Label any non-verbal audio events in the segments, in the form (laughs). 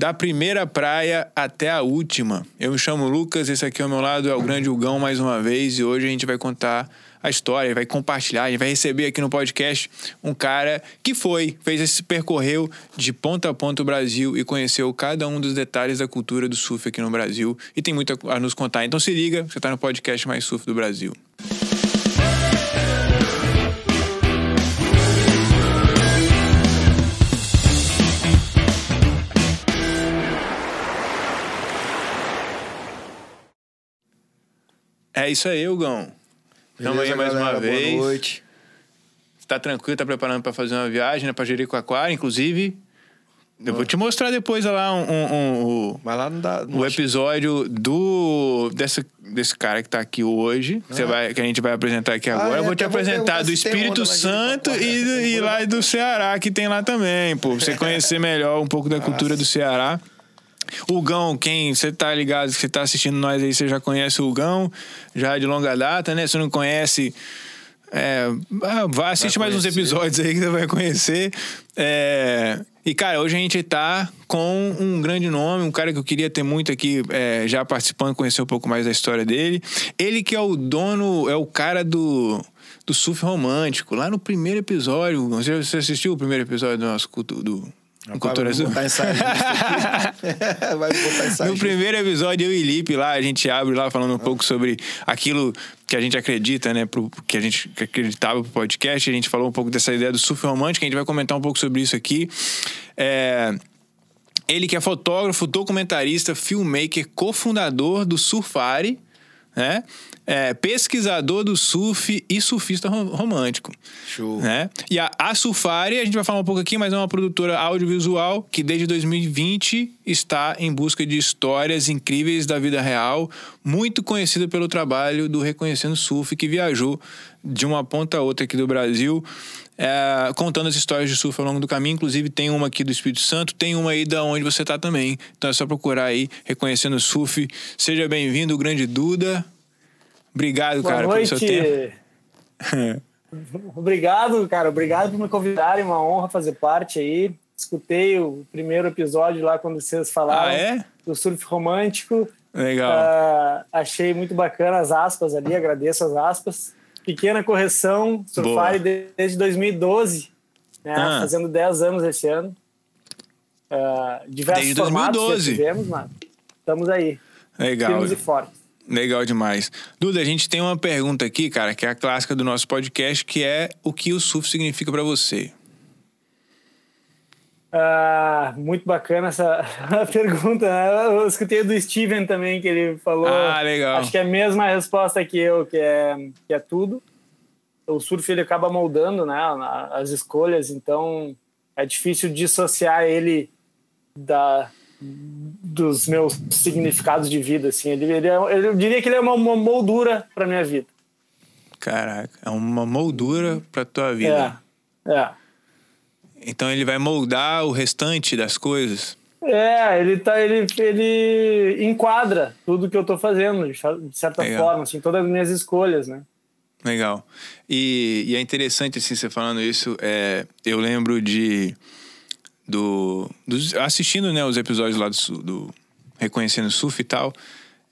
da primeira praia até a última. Eu me chamo Lucas, esse aqui ao meu lado é o Grande Hugão mais uma vez e hoje a gente vai contar a história, vai compartilhar, a gente vai receber aqui no podcast um cara que foi, fez esse percorreu de ponta a ponta o Brasil e conheceu cada um dos detalhes da cultura do surf aqui no Brasil e tem muito a nos contar. Então se liga, você está no podcast mais surf do Brasil. É isso aí, Hugão. Estamos aí mais galera, uma vez. Boa noite. Você tá tranquilo, tá preparando para fazer uma viagem, né, para Jericoacoara, inclusive. Eu vou te mostrar depois lá um, um- um- não dá. o, episódio do desse, desse cara que tá aqui hoje, que, você vai, que a gente vai apresentar aqui agora. é, eu vou te apresentar do Espírito Santo e, e lá do Ceará, que tem lá também, pô. Pra você conhecer melhor um pouco da (laughs) cultura do Ceará. O Gão, quem você tá ligado, que você tá assistindo nós aí, você já conhece o Gão, já é de longa data, né? Se não conhece, é, ah, vai, assiste mais uns episódios aí que você vai conhecer. É, e, cara, hoje a gente tá com um grande nome, um cara que eu queria ter muito aqui é, já participando, conhecer um pouco mais da história dele. Ele que é o dono, é o cara do, do surf romântico. Lá no primeiro episódio, você você assistiu o primeiro episódio do nosso culto, do Rapaz, Cultura botar ensaio aqui. (laughs) Vai botar ensaio No primeiro episódio, eu e Lipe lá, a gente abre lá falando um pouco sobre aquilo que a gente acredita, né? Pro, que a gente acreditava pro podcast. A gente falou um pouco dessa ideia do surf romântico. A gente vai comentar um pouco sobre isso aqui. É, ele que é fotógrafo, documentarista, filmmaker, cofundador do Surfari, né? É, pesquisador do surf e surfista rom- romântico. Show. Né? E a, a Surfari, a gente vai falar um pouco aqui, mas é uma produtora audiovisual que desde 2020 está em busca de histórias incríveis da vida real, muito conhecida pelo trabalho do Reconhecendo Surf, que viajou de uma ponta a outra aqui do Brasil, é, contando as histórias de surf ao longo do caminho. Inclusive, tem uma aqui do Espírito Santo, tem uma aí da onde você está também. Então é só procurar aí, Reconhecendo Surf. Seja bem-vindo, grande Duda. Obrigado, Boa cara, pelo seu tempo. noite. (laughs) Obrigado, cara. Obrigado por me convidarem. Uma honra fazer parte aí. Escutei o primeiro episódio lá quando vocês falaram Ah, é? do surf romântico. Legal. Ah, achei muito bacana as aspas ali. Agradeço as aspas. Pequena correção. Surfari desde 2012, né? Ah. Fazendo 10 anos esse ano. Ah, diversos Desde formatos 2012. já tivemos, mas estamos aí. Legal. Firmes e fortes. Legal demais. Duda, a gente tem uma pergunta aqui, cara, que é a clássica do nosso podcast, que é o que o surf significa pra você? Ah, muito bacana essa (laughs) pergunta. né? Eu escutei do Steven também, que ele falou. Ah, legal. Acho que é a mesma resposta que eu, que é, que é tudo. O surf ele acaba moldando né, as escolhas, então é difícil dissociar ele da, dos meus significados de vida. Assim. Ele, ele é- eu diria que ele é uma, uma moldura para minha vida. Caraca, é uma moldura pra tua vida. É, é. Então ele vai moldar o restante das coisas. É, ele tá, ele, ele enquadra tudo que eu tô fazendo, de fa- de certa Legal. forma, assim, todas as minhas escolhas, né? Legal. E, e é interessante, assim, você falando isso, é, eu lembro de. Do, dos- assistindo né, os episódios lá do, do Reconhecendo Surf e tal,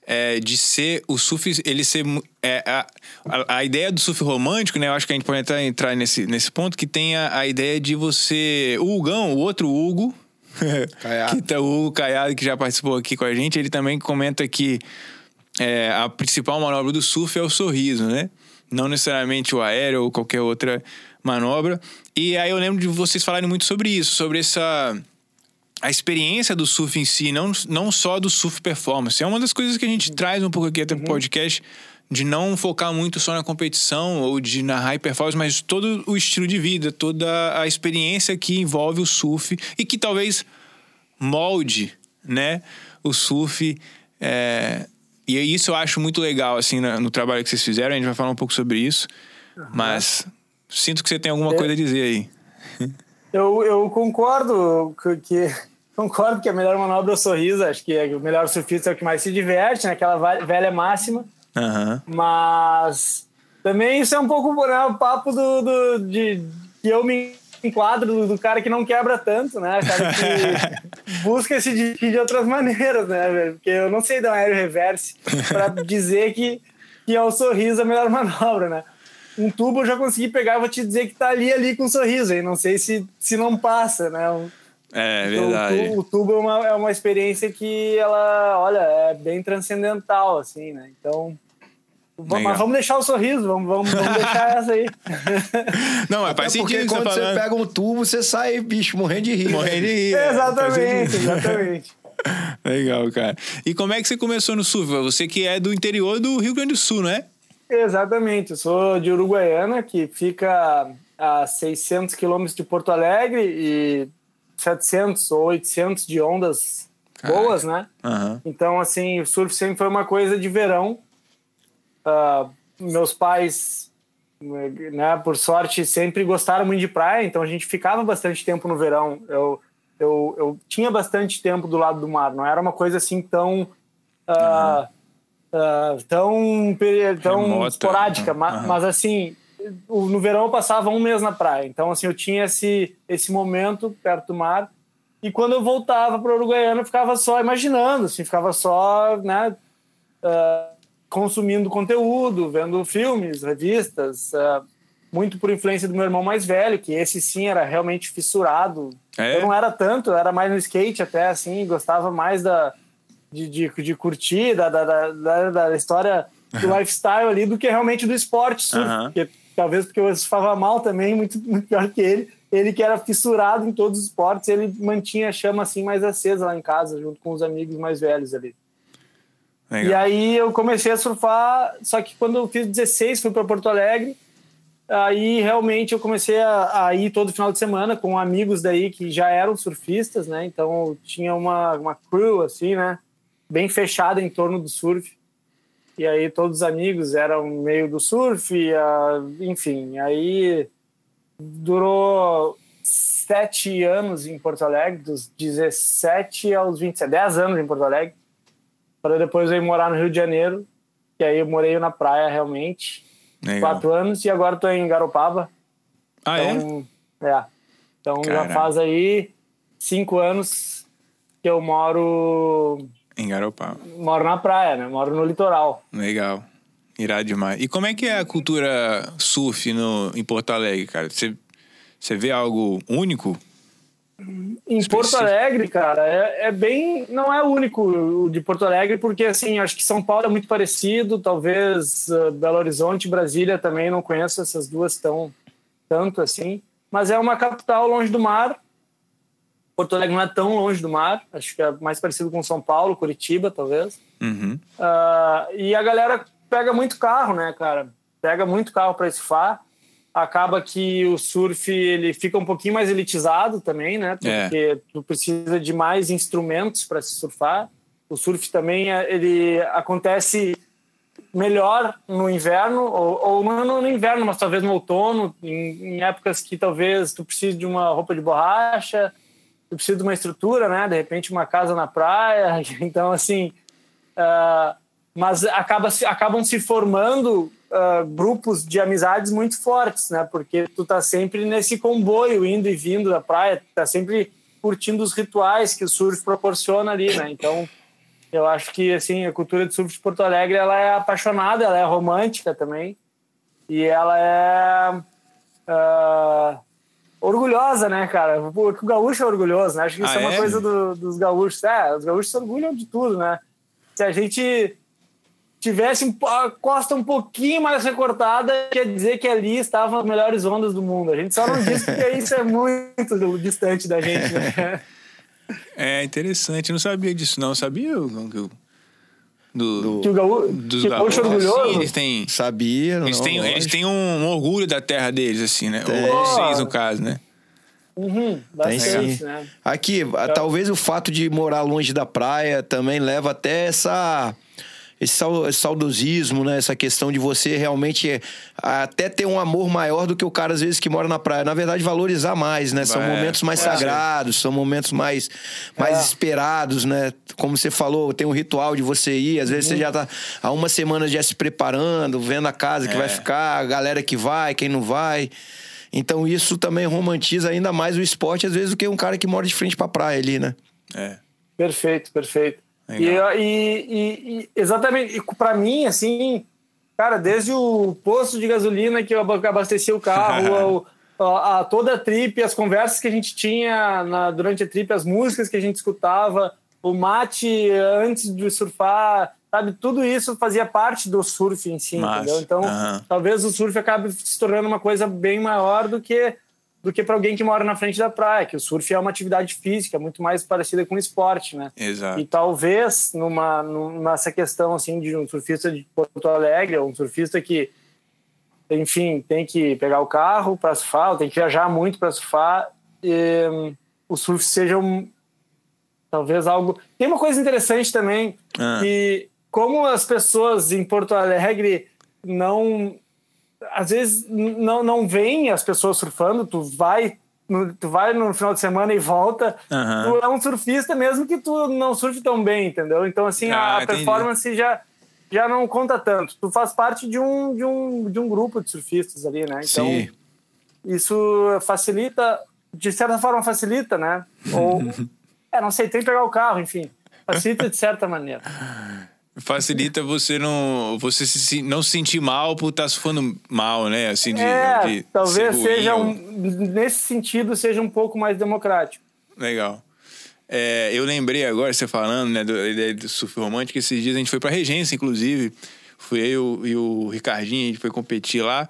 é, de ser o surf, ele ser. É, a, a, a ideia do surf romântico, né? Eu acho que a gente pode entrar, entrar nesse, nesse ponto, que tem a, a ideia de você. O Hugão, o outro Hugo. (laughs) Que tá, o Hugo Caiado, que já participou aqui com a gente, ele também comenta que é, a principal manobra do surf é o sorriso, né? Não necessariamente o aéreo ou qualquer outra manobra. E aí eu lembro de vocês falarem muito sobre isso, sobre essa a experiência do surf em si, não, não só do surf performance. É uma das coisas que a gente traz um pouco aqui até pro podcast, de não focar muito só na competição ou de na high performance, mas todo o estilo de vida, toda a experiência que envolve o surf e que talvez molde, né, o surf. é, E isso eu acho muito legal, assim, na- no trabalho que vocês fizeram. A gente vai falar um pouco sobre isso. Mas sinto que você tem alguma É. coisa a dizer aí. Eu, eu concordo que, que- (laughs) concordo que a melhor manobra é o sorriso. Acho que o melhor surfista é o que mais se diverte, né? Aquela velha máxima. Aham. Mas também isso é um pouco né, o papo do, do- de que eu me um quadro do, cara que não quebra tanto, né? O cara que (laughs) busca se dividir de outras maneiras, né, velho? Porque eu não sei dar um aéreo reverse para dizer que, que é o sorriso a melhor manobra, né? Um tubo eu já consegui pegar, vou te dizer que tá ali, ali com um sorriso, aí não sei se, se não passa, né? Um, é verdade. O, o, tubo é uma, é uma experiência que ela, olha, é bem transcendental, assim, né? Então, Legal. Mas vamos deixar o sorriso, vamos, vamos, vamos deixar (laughs) essa aí. Não, mas faz porque sentido. quando você, você pega um tubo, você sai, bicho, morrendo de rir. Morrendo de rir. É, exatamente, exatamente. (laughs) Legal, cara. E como é que você começou no surf? Você que é do interior do Rio Grande do Sul, não é? Exatamente. Eu sou de Uruguaiana, que fica a 600 quilômetros de Porto Alegre e 700 ou 800 de ondas Caraca. boas, né? Uhum. Então, assim, o surf sempre foi uma coisa de verão Uh, meus pais, né, por sorte, sempre gostaram muito de praia, então a gente ficava bastante tempo no verão. Eu, eu, eu tinha bastante tempo do lado do mar, não era uma coisa assim tão. Uh, uh, tão tão Remota. esporádica, uhum. mas, mas assim, no verão eu passava um mês na praia, então assim eu tinha esse esse momento perto do mar e quando eu voltava para Uruguaiana eu ficava só imaginando, assim, ficava só, né, uh, consumindo conteúdo, vendo filmes, revistas, uh, muito por influência do meu irmão mais velho, que esse sim era realmente fissurado. É? Eu não era tanto, eu era mais no skate até, assim, gostava mais da, de, de, de curtir, da, da, da, da história do lifestyle ali, do que realmente do esporte surf, porque, talvez porque eu surfava mal também, muito, (laughs) muito pior que ele. Ele que era fissurado em todos os esportes, ele mantinha a chama assim mais acesa lá em casa, junto com os amigos mais velhos ali. Legal. E aí eu comecei a surfar, só que quando eu fiz 16, fui para Porto Alegre, aí realmente eu comecei a, a, ir todo final de semana com amigos daí que já eram surfistas, né? Então tinha uma, uma crew, assim, né? Bem fechada em torno do surf. E aí todos os amigos eram meio do surf, enfim. Aí durou sete anos em Porto Alegre, dos 17 aos 27, 10 anos em Porto Alegre para depois eu ir morar no Rio de Janeiro, que aí eu morei na praia realmente, Legal. quatro anos, e agora estou em Garopaba. Ah, então, é? É. Então Caramba. já faz aí cinco anos que eu moro... Em Garopaba. Moro na praia, né? Moro no litoral. Legal. Irado demais. E como é que é a cultura surf no, em Porto Alegre, cara? Você, você vê algo único? Em Porto Alegre, cara, é, é, bem. Não é o único de Porto Alegre, porque assim, acho que São Paulo é muito parecido, talvez uh, Belo Horizonte Brasília também não conheço essas duas tão tanto assim. Mas é uma capital longe do mar. Porto Alegre não é tão longe do mar, acho que é mais parecido com São Paulo, Curitiba, talvez. Uhum. Uh, e a galera pega muito carro, né, cara? Pega muito carro para surfar acaba que o surf ele fica um pouquinho mais elitizado também, né? É. Porque é. tu precisa de mais instrumentos para se surfar. O surf também é, ele acontece melhor no inverno ou, ou não no inverno, mas talvez no outono, em, em, épocas que talvez tu precise de uma roupa de borracha, precisa de uma estrutura, né? De repente uma casa na praia. (laughs) Então assim, uh, mas acaba, acabam se formando uh, grupos de amizades muito fortes, né? Porque tu tá sempre nesse comboio indo e vindo da praia, tá sempre curtindo os rituais que o surf proporciona ali, né? Então, eu acho que assim a cultura de surf de Porto Alegre ela é apaixonada, ela é romântica também e ela é uh, orgulhosa, né, cara? O gaúcho é orgulhoso, né? Acho que isso ah, é uma é? coisa do, dos gaúchos. É, os gaúchos se orgulham de tudo, né? Se a gente tivesse a costa um pouquinho mais recortada, quer dizer que ali estavam as melhores ondas do mundo. A gente só não disse porque isso é muito distante da gente, né? (laughs) É interessante, eu não sabia disso, não. Eu sabia do, do, que o gaú, dos que gaúcho orgulhoso. Sim, eles têm. Sabia, eles não, têm, eles têm um, orgulho da terra deles, assim, né? Tem. Ou vocês, no caso, né? Uhum, bastante, né? Aqui, então, talvez o fato de morar longe da praia também leva até essa esse saudosismo, né? Essa questão de você realmente é, até ter um amor maior do que o cara, às vezes, que mora na praia. Na verdade, valorizar mais, né? São é, momentos mais sagrados, são momentos mais, mais é. esperados, né? Como você falou, tem um ritual de você ir. Às vezes uhum. você já tá há uma semana já se preparando, vendo a casa que vai é. ficar, a galera que vai, quem não vai. Então isso também romantiza ainda mais o esporte, às vezes, do que um cara que mora de frente pra praia ali, né? É. Perfeito, perfeito. E, e, e, exatamente, para mim, assim, cara, desde o posto de gasolina que eu abastecia o carro, (laughs) a, a, toda a trip, as conversas que a gente tinha na, durante a trip, as músicas que a gente escutava, o mate antes de surfar, sabe? Tudo isso fazia parte do surf em si, Mas, entendeu? Então, uhum. talvez o surf acabe se tornando uma coisa bem maior do que do que para alguém que mora na frente da praia, que o surf é uma atividade física muito mais parecida com o esporte, né? Exato. E talvez numa nessa questão assim de um surfista de Porto Alegre, um surfista que enfim, tem que pegar o carro para surfar, tem que viajar muito para surfar, e, o surf seja um, talvez algo. Tem uma coisa interessante também ah. que como as pessoas em Porto Alegre não às vezes não, não vem as pessoas surfando, tu vai no, tu vai no final de semana e volta, uhum. tu é um surfista mesmo que tu não surfe tão bem, entendeu? Então, assim, ah, a, performance já, já não conta tanto. Tu faz parte de um, de um, de um grupo de surfistas ali, né? Então, Sim. isso facilita, de certa forma facilita, né? Ou, (laughs) é, não sei, tem que pegar o carro, enfim. Facilita de certa maneira. (laughs) facilita você não você se, não se sentir mal por estar tá surfando mal, né? Assim, de, é, de talvez seja um, nesse sentido seja um pouco mais democrático. Legal. É, eu lembrei agora, você falando, né, do, do surf romântico, esses dias a gente foi pra Regência, inclusive. Fui eu e o Ricardinho, a gente foi competir lá.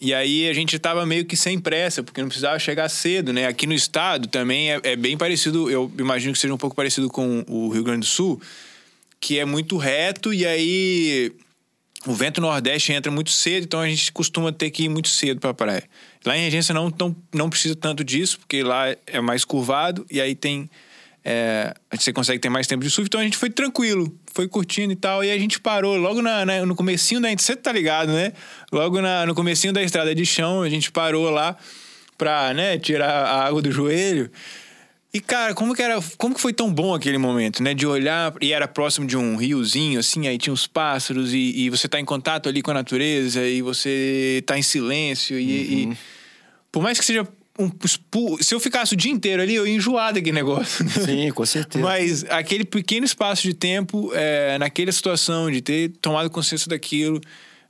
E aí a gente tava meio que sem pressa, porque não precisava chegar cedo, né? Aqui no estado também é, é bem parecido, eu imagino que seja um pouco parecido com o Rio Grande do Sul que é muito reto e aí o vento nordeste entra muito cedo, então a gente costuma ter que ir muito cedo para a praia. Lá em Regência não, não, não precisa tanto disso, porque lá é mais curvado e aí tem. É, você consegue ter mais tempo de surf, então a gente foi tranquilo, foi curtindo e tal, e a gente parou logo na, na no comecinho da... Você tá ligado, né? Logo na, no comecinho da estrada de chão, a gente parou lá pra, né, tirar a água do joelho. E, cara, como que era. Como que foi tão bom aquele momento, né? De olhar e era próximo de um riozinho, assim, aí tinha os pássaros, e, e você tá em contato ali com a natureza, e você tá em silêncio, e. Uhum. e por mais que seja um. Se eu ficasse o dia inteiro ali, eu ia enjoar daquele negócio. Né? Sim, com certeza. Mas aquele pequeno espaço de tempo, é, naquela situação, de ter tomado consciência daquilo.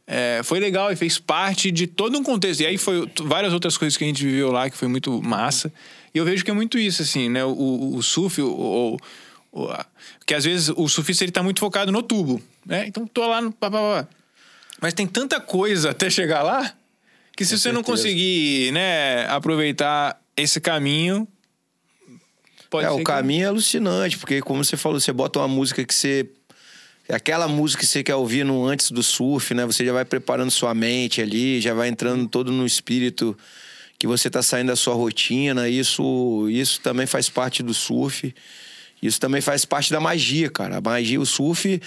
É, foi legal e fez parte de todo um contexto. E aí foi várias outras coisas que a gente viveu lá que foi muito massa. E eu vejo que é muito isso, assim, né? O, o surf, o, o, o, que às vezes o surfista ele tá muito focado no tubo, né? Então tô lá no. Pá, pá, pá. Mas tem tanta coisa até chegar lá que se Com você certeza. não conseguir, né, aproveitar esse caminho. Pode é, o caminho que... é alucinante, porque como você falou, você bota uma música que você aquela música que você quer ouvir no antes do surf, né? Você já vai preparando sua mente ali, já vai entrando todo no espírito que você está saindo da sua rotina. Isso, isso também faz parte do surf. Isso também faz parte da magia, cara. A magia, o surf.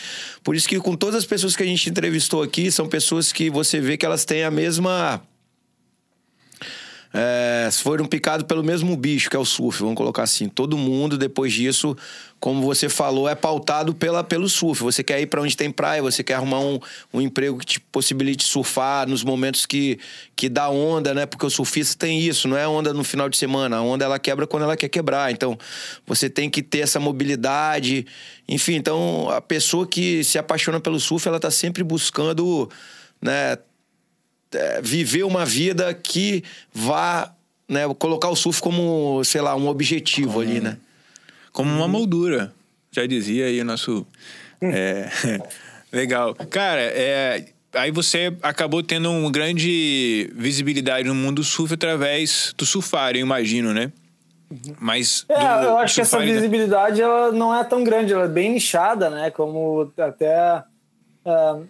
Por isso que com todas as pessoas que a gente entrevistou aqui, são pessoas que você vê que elas têm a mesma é, foram picados pelo mesmo bicho, que é o surf, vamos colocar assim. Todo mundo, depois disso, como você falou, é pautado pela, pelo surf. Você quer ir para onde tem praia, você quer arrumar um, um emprego que te possibilite surfar nos momentos que, que dá onda, né? Porque o surfista tem isso, não é onda no final de semana. A onda ela quebra quando ela quer quebrar. Então, você tem que ter essa mobilidade. Enfim, então, a pessoa que se apaixona pelo surf, ela tá sempre buscando, né? É, viver uma vida que vá né, colocar o surf como, sei lá, um objetivo como, ali, né? Como uma moldura. Já dizia aí o nosso. É, (laughs) legal. Cara, é, aí você acabou tendo uma grande visibilidade no mundo do surf através do surfar, eu imagino, né? Mas. É, do, eu acho que essa visibilidade ela não é tão grande, ela é bem nichada, né? Como até. Uh,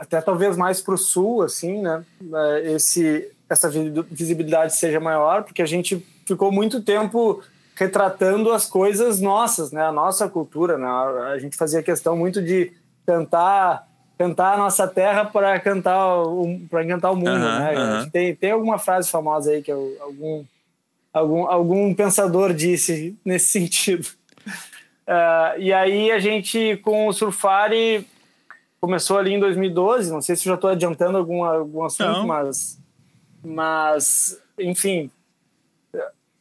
até talvez mais para o sul, assim, né? É, esse, essa visibilidade seja maior, porque a gente ficou muito tempo retratando as coisas nossas, né? A nossa cultura, né? A gente fazia questão muito de cantar cantar a nossa terra para cantar para encantar o mundo, né? Tem, tem alguma frase famosa aí que algum algum algum pensador disse nesse (laughs) sentido. Uh, e aí a gente com o Surfari começou ali em 2012, não sei se já estou adiantando algum, algum assunto, não. mas mas, enfim,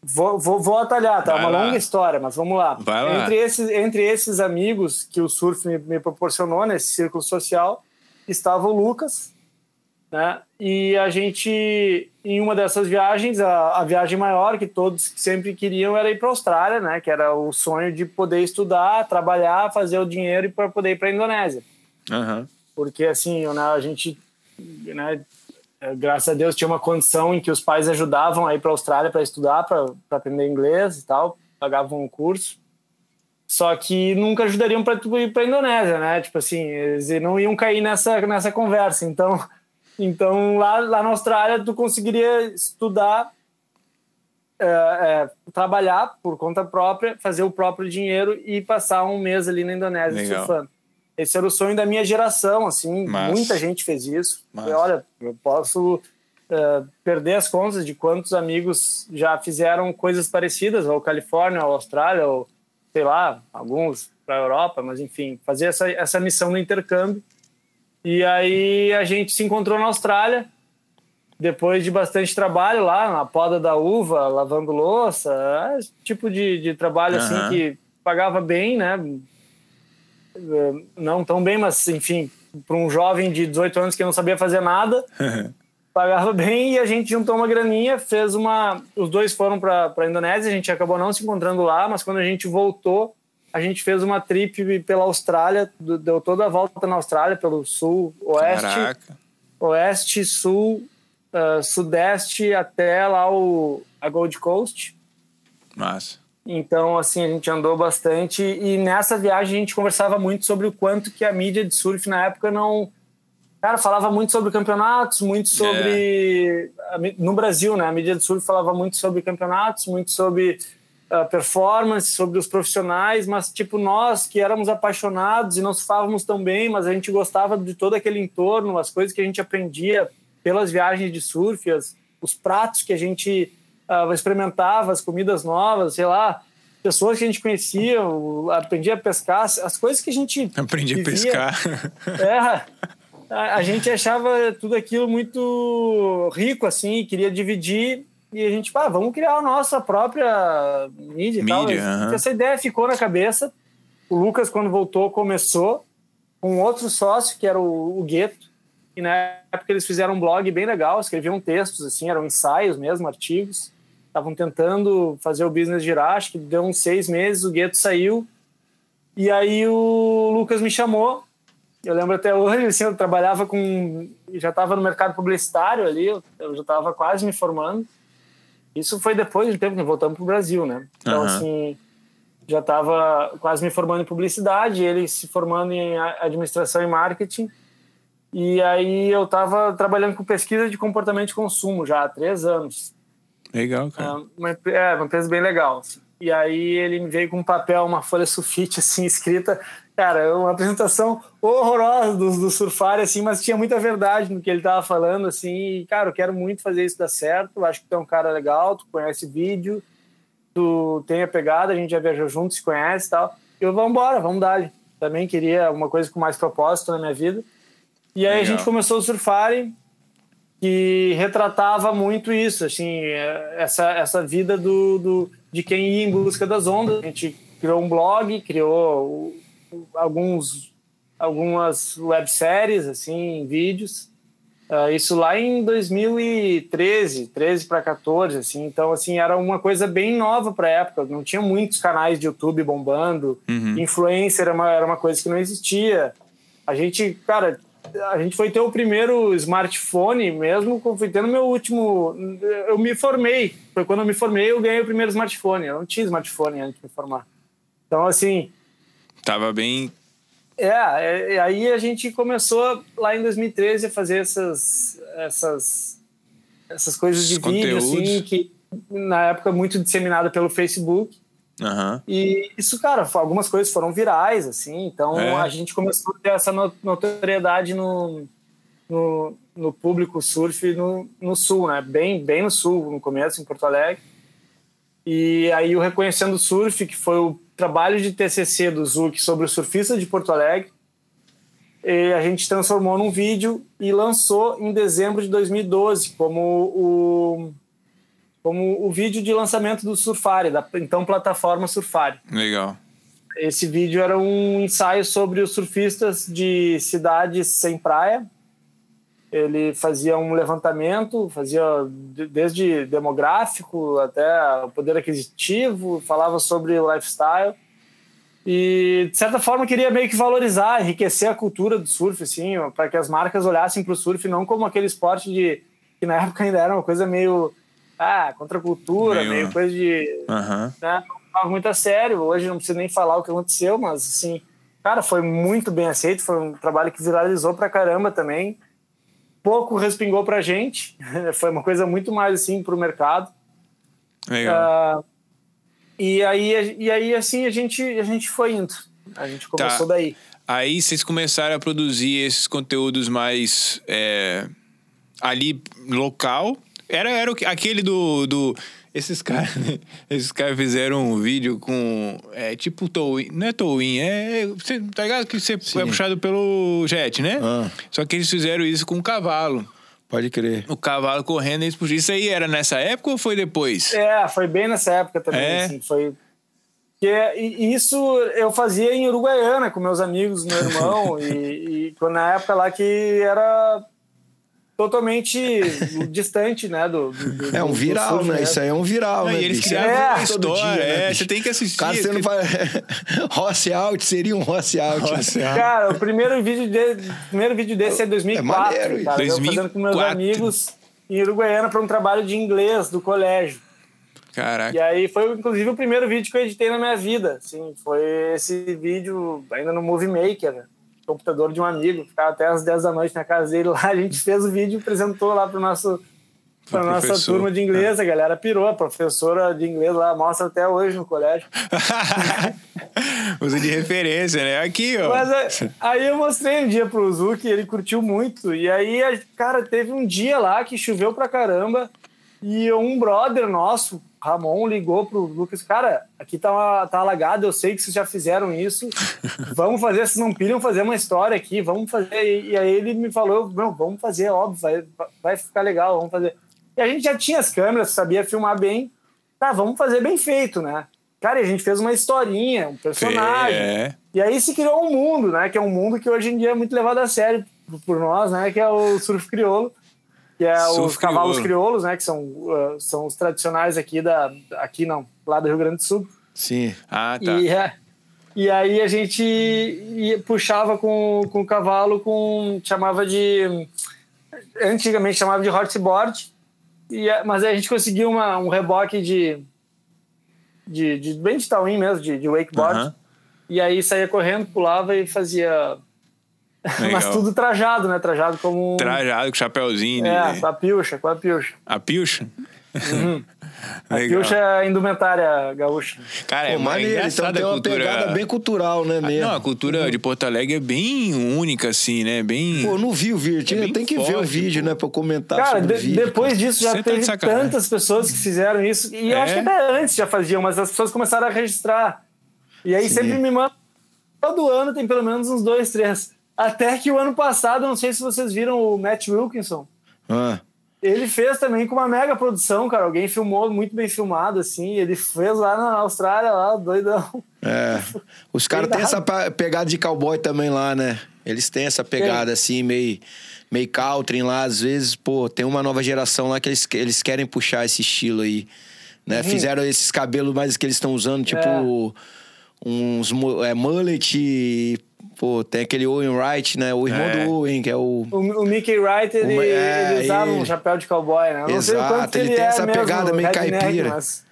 Vou, vou, vou atalhar, tá? Vai uma lá. longa história, mas vamos lá. Lá. Entre esses, entre esses amigos que o surf me, me proporcionou nesse círculo social, estava o Lucas, né? E a gente, em uma dessas viagens, a, a viagem maior que todos sempre queriam era ir para a Austrália, né? Que era o sonho de poder estudar, trabalhar, fazer o dinheiro e para poder ir para a Indonésia. Uhum. Porque assim, né, a gente, né? É, graças a Deus tinha uma condição em que os pais ajudavam a ir para a Austrália para estudar, para aprender inglês e tal, pagavam um curso. Só que nunca ajudariam para ir para a Indonésia, né? Tipo assim, eles não iam cair nessa nessa conversa. Então, (laughs) então lá, lá na Austrália tu conseguiria estudar, é, é, trabalhar por conta própria, fazer o próprio dinheiro e passar um mês ali na Indonésia Legal. surfando. Esse era o sonho da minha geração, assim, Mas... muita gente fez isso. Mas... Olha, eu posso uh, perder as contas de quantos amigos já fizeram coisas parecidas, ou Califórnia, ou Austrália, ou sei lá, alguns para a Europa, mas enfim, fazer essa, essa missão no intercâmbio. E aí a gente se encontrou na Austrália, depois de bastante trabalho lá, na poda da uva, lavando louça, esse tipo de, de trabalho uhum. assim que pagava bem, né? Eh, não tão bem, mas enfim, para um jovem de 18 anos que não sabia fazer nada, (laughs) pagava bem e a gente juntou uma graninha, fez uma. Os dois foram para a Indonésia, a gente acabou não se encontrando lá, mas quando a gente voltou, a gente fez uma trip pela Austrália, deu toda a volta na Austrália, pelo sul, oeste, Caraca. oeste, sul, uh, sudeste até lá o, a Gold Coast. Massa. Então, assim, a gente andou bastante e nessa viagem a gente conversava muito sobre o quanto que a mídia de surf na época não... Cara, falava muito sobre campeonatos, muito sobre... É. No Brasil, né? A mídia de surf falava muito sobre campeonatos, muito sobre uh, performance, sobre os profissionais, mas, tipo, nós que éramos apaixonados e não surfávamos tão bem, mas a gente gostava de todo aquele entorno, as coisas que a gente aprendia pelas viagens de surf, as, os pratos que a gente uh, experimentava as comidas novas, sei lá, pessoas que a gente conhecia, aprendia a pescar, as coisas que a gente. Aprendi vivia, a pescar. É, a, a, gente achava tudo aquilo muito rico, assim, queria dividir. E a gente, pá, vamos criar a nossa própria mídia, mídia tal. Essa ideia ficou na cabeça. O Lucas, quando voltou, começou com outro sócio, que era o, o Gueto. E na época eles fizeram um blog bem legal, escreviam textos, assim, eram ensaios mesmo, artigos estavam tentando fazer o business girar, acho que deu uns seis meses, o Gueto saiu, e aí o Lucas me chamou, eu lembro até hoje, assim, eu trabalhava com, já estava no mercado publicitário ali, eu, eu já estava quase me formando, isso foi depois do tempo que voltamos para o Brasil, né? Então, uhum. assim, já estava quase me formando em publicidade, ele se formando em administração e marketing, e aí eu estava trabalhando com pesquisa de comportamento de consumo já há três anos. Legal, cara. É uma, é, uma empresa bem legal. Assim. E aí ele me veio com um papel, uma folha sulfite, assim, escrita. Cara, uma apresentação horrorosa do, do Surfari, assim, mas tinha muita verdade no que ele tava falando, assim. E, cara, eu quero muito fazer isso dar certo. Acho que tu é um cara legal, tu conhece vídeo, tu tem a pegada, a gente já viajou junto, se conhece e tal. E eu, vamos embora, vamos dar Também queria uma coisa com mais propósito na minha vida. E aí legal. a gente começou o Surfari, que retratava muito isso, assim, essa, essa vida do, do, de quem ia em busca das ondas. A gente criou um blog, criou alguns, algumas webséries, assim, vídeos. Uh, isso lá em 2013, 13 para 14, assim. Então, assim, era uma coisa bem nova para a época. Não tinha muitos canais de YouTube bombando. Uhum. Influencer era uma, era uma coisa que não existia. A gente, cara, a gente foi ter o primeiro smartphone mesmo, foi tendo meu último. Eu me formei. Foi quando eu me formei, eu ganhei o primeiro smartphone. Eu não tinha smartphone antes de me formar. Então, assim. Tava bem. É, é aí a gente começou lá em 2013 a fazer essas, essas, essas coisas de vídeo, assim, que na época muito disseminada pelo Facebook. Uhum. E isso, cara, algumas coisas foram virais, assim, então é. a gente começou a ter essa notoriedade no, no, no público surf no, no sul, né? Bem, bem no sul, no começo, em Porto Alegre. E aí o Reconhecendo Surf, que foi o trabalho de TCC do Zuc sobre o surfista de Porto Alegre, E a gente transformou num vídeo e lançou em dezembro de 2012 como o, como o vídeo de lançamento do Surfari, da então plataforma Surfari. Legal. Esse vídeo era um ensaio sobre os surfistas de cidades sem praia. Ele fazia um levantamento, fazia desde demográfico até o poder aquisitivo, falava sobre o lifestyle e de certa forma queria meio que valorizar, enriquecer a cultura do surf, assim, para que as marcas olhassem para o surf não como aquele esporte de que na época ainda era uma coisa meio ah, contra a cultura, meio, meio coisa de. Uhum. Né, não muito a sério. Hoje não preciso nem falar o que aconteceu, mas assim, cara, foi muito bem aceito. Foi um trabalho que viralizou pra caramba também. Pouco respingou pra gente. (laughs) foi uma coisa muito mais assim pro mercado. Legal. Uh, e aí, e aí assim, a gente, a gente foi indo. A gente começou tá. daí. Aí vocês começaram a produzir esses conteúdos mais é, ali local era, era aquele do. do esses caras, né? Esses caras fizeram um vídeo com. É tipo towin. Não é towin, é. Você, tá ligado que você Sim. é puxado pelo jet, né? Ah. Só que eles fizeram isso com um cavalo. Pode crer. O cavalo correndo, eles Isso aí era nessa época ou foi depois? É, foi bem nessa época também, é. assim. Foi. E isso eu fazia em Uruguaiana com meus amigos, meu irmão, (laughs) e, e na época lá que era totalmente (laughs) distante, né? Do, do, é um viral, surf, né? né? Isso aí é um viral, não, né? E eles criaram é, uma história, dia, né, é, você tem que assistir. Cara, você não vai... (laughs) Rossi Out seria um Rossi Out. Rossi out. Cara, o primeiro vídeo, de... o primeiro vídeo desse é 2004, é maneiro, cara. 2004. Eu fazendo com meus amigos em Uruguaiana para um trabalho de inglês do colégio. Caraca. E aí foi, inclusive, o primeiro vídeo que eu editei na minha vida. Assim, foi esse vídeo ainda no Movie Maker, né? Computador de um amigo, ficava até às 10 da noite na casa dele lá, a gente fez o vídeo e apresentou lá para nosso para nossa turma de inglês, a galera pirou, a professora de inglês lá mostra até hoje no colégio. (laughs) Usa de referência, né? Aqui, ó. Mas é, aí eu mostrei um dia pro Zuki, ele curtiu muito. E aí, cara, teve um dia lá que choveu pra caramba e um brother nosso, Ramon ligou pro Lucas, cara, aqui tá, tá alagado, eu sei que vocês já fizeram isso, (laughs) vamos fazer, vocês não pilham fazer uma história aqui, vamos fazer. E aí ele me falou, não, vamos fazer, óbvio, vai, vai ficar legal, vamos fazer. E a gente já tinha as câmeras, sabia filmar bem, tá, vamos fazer bem feito, né? Cara, e a gente fez uma historinha, um personagem. É. E aí se criou um mundo, né? Que é um mundo que hoje em dia é muito levado a sério por nós, né? Que é o surf crioulo que é Surf os cavalos crioulos, né? Que são, uh, são os tradicionais aqui da. Aqui não, lá do Rio Grande do Sul. Sim. Ah, tá. E, é, e aí a gente ia, puxava com, com o cavalo com. chamava de. Antigamente chamava de horseboard, e, é, mas aí a gente conseguiu uma, um reboque de, de, de. bem de tauim mesmo, de, de wakeboard. Uh -huh. E aí saía correndo, pulava e fazia (laughs) Mas tudo trajado, né? Trajado como. Trajado, com chapéuzinho. É, de... a pilcha, com a pilcha. A pilcha? Uhum. (laughs) a pilcha é a indumentária gaúcha. Cara, Pô, é maneiro, então tem uma cultura... pegada bem cultural, né? Mesmo. não, a cultura uhum. de Porto Alegre é bem única, assim, né? Bem. Pô, não vi o vídeo. É tem que forte, ver o vídeo, pô. né? Pra comentar Cara, sobre de, o vídeo. Depois disso já Você teve tá tantas pessoas que fizeram isso. E é? eu acho que até antes já faziam, mas as pessoas começaram a registrar. E aí Sim. sempre me mandam. Todo ano tem pelo menos uns dois, três. Até que o ano passado, não sei se vocês viram o Matt Wilkinson. Ah. Ele fez também com uma mega produção, cara. Alguém filmou muito bem filmado, assim. Ele fez lá na Austrália, lá, doidão. É. Os caras têm essa pegada de cowboy também lá, né? Eles têm essa pegada, assim, meio, meio country lá. Às vezes, pô, tem uma nova geração lá que eles, eles querem puxar esse estilo aí. Né? Uhum. Fizeram esses cabelos mais que eles estão usando, tipo... É. Uns é, mullet Pô, tem aquele Owen Wright, né? O irmão é. do Owen, que é o... O, o Mickey Wright, ele, o, é, ele usava ele... um chapéu de cowboy, né? Eu Exato, ele, ele tem é essa pegada meio caipira. Mas...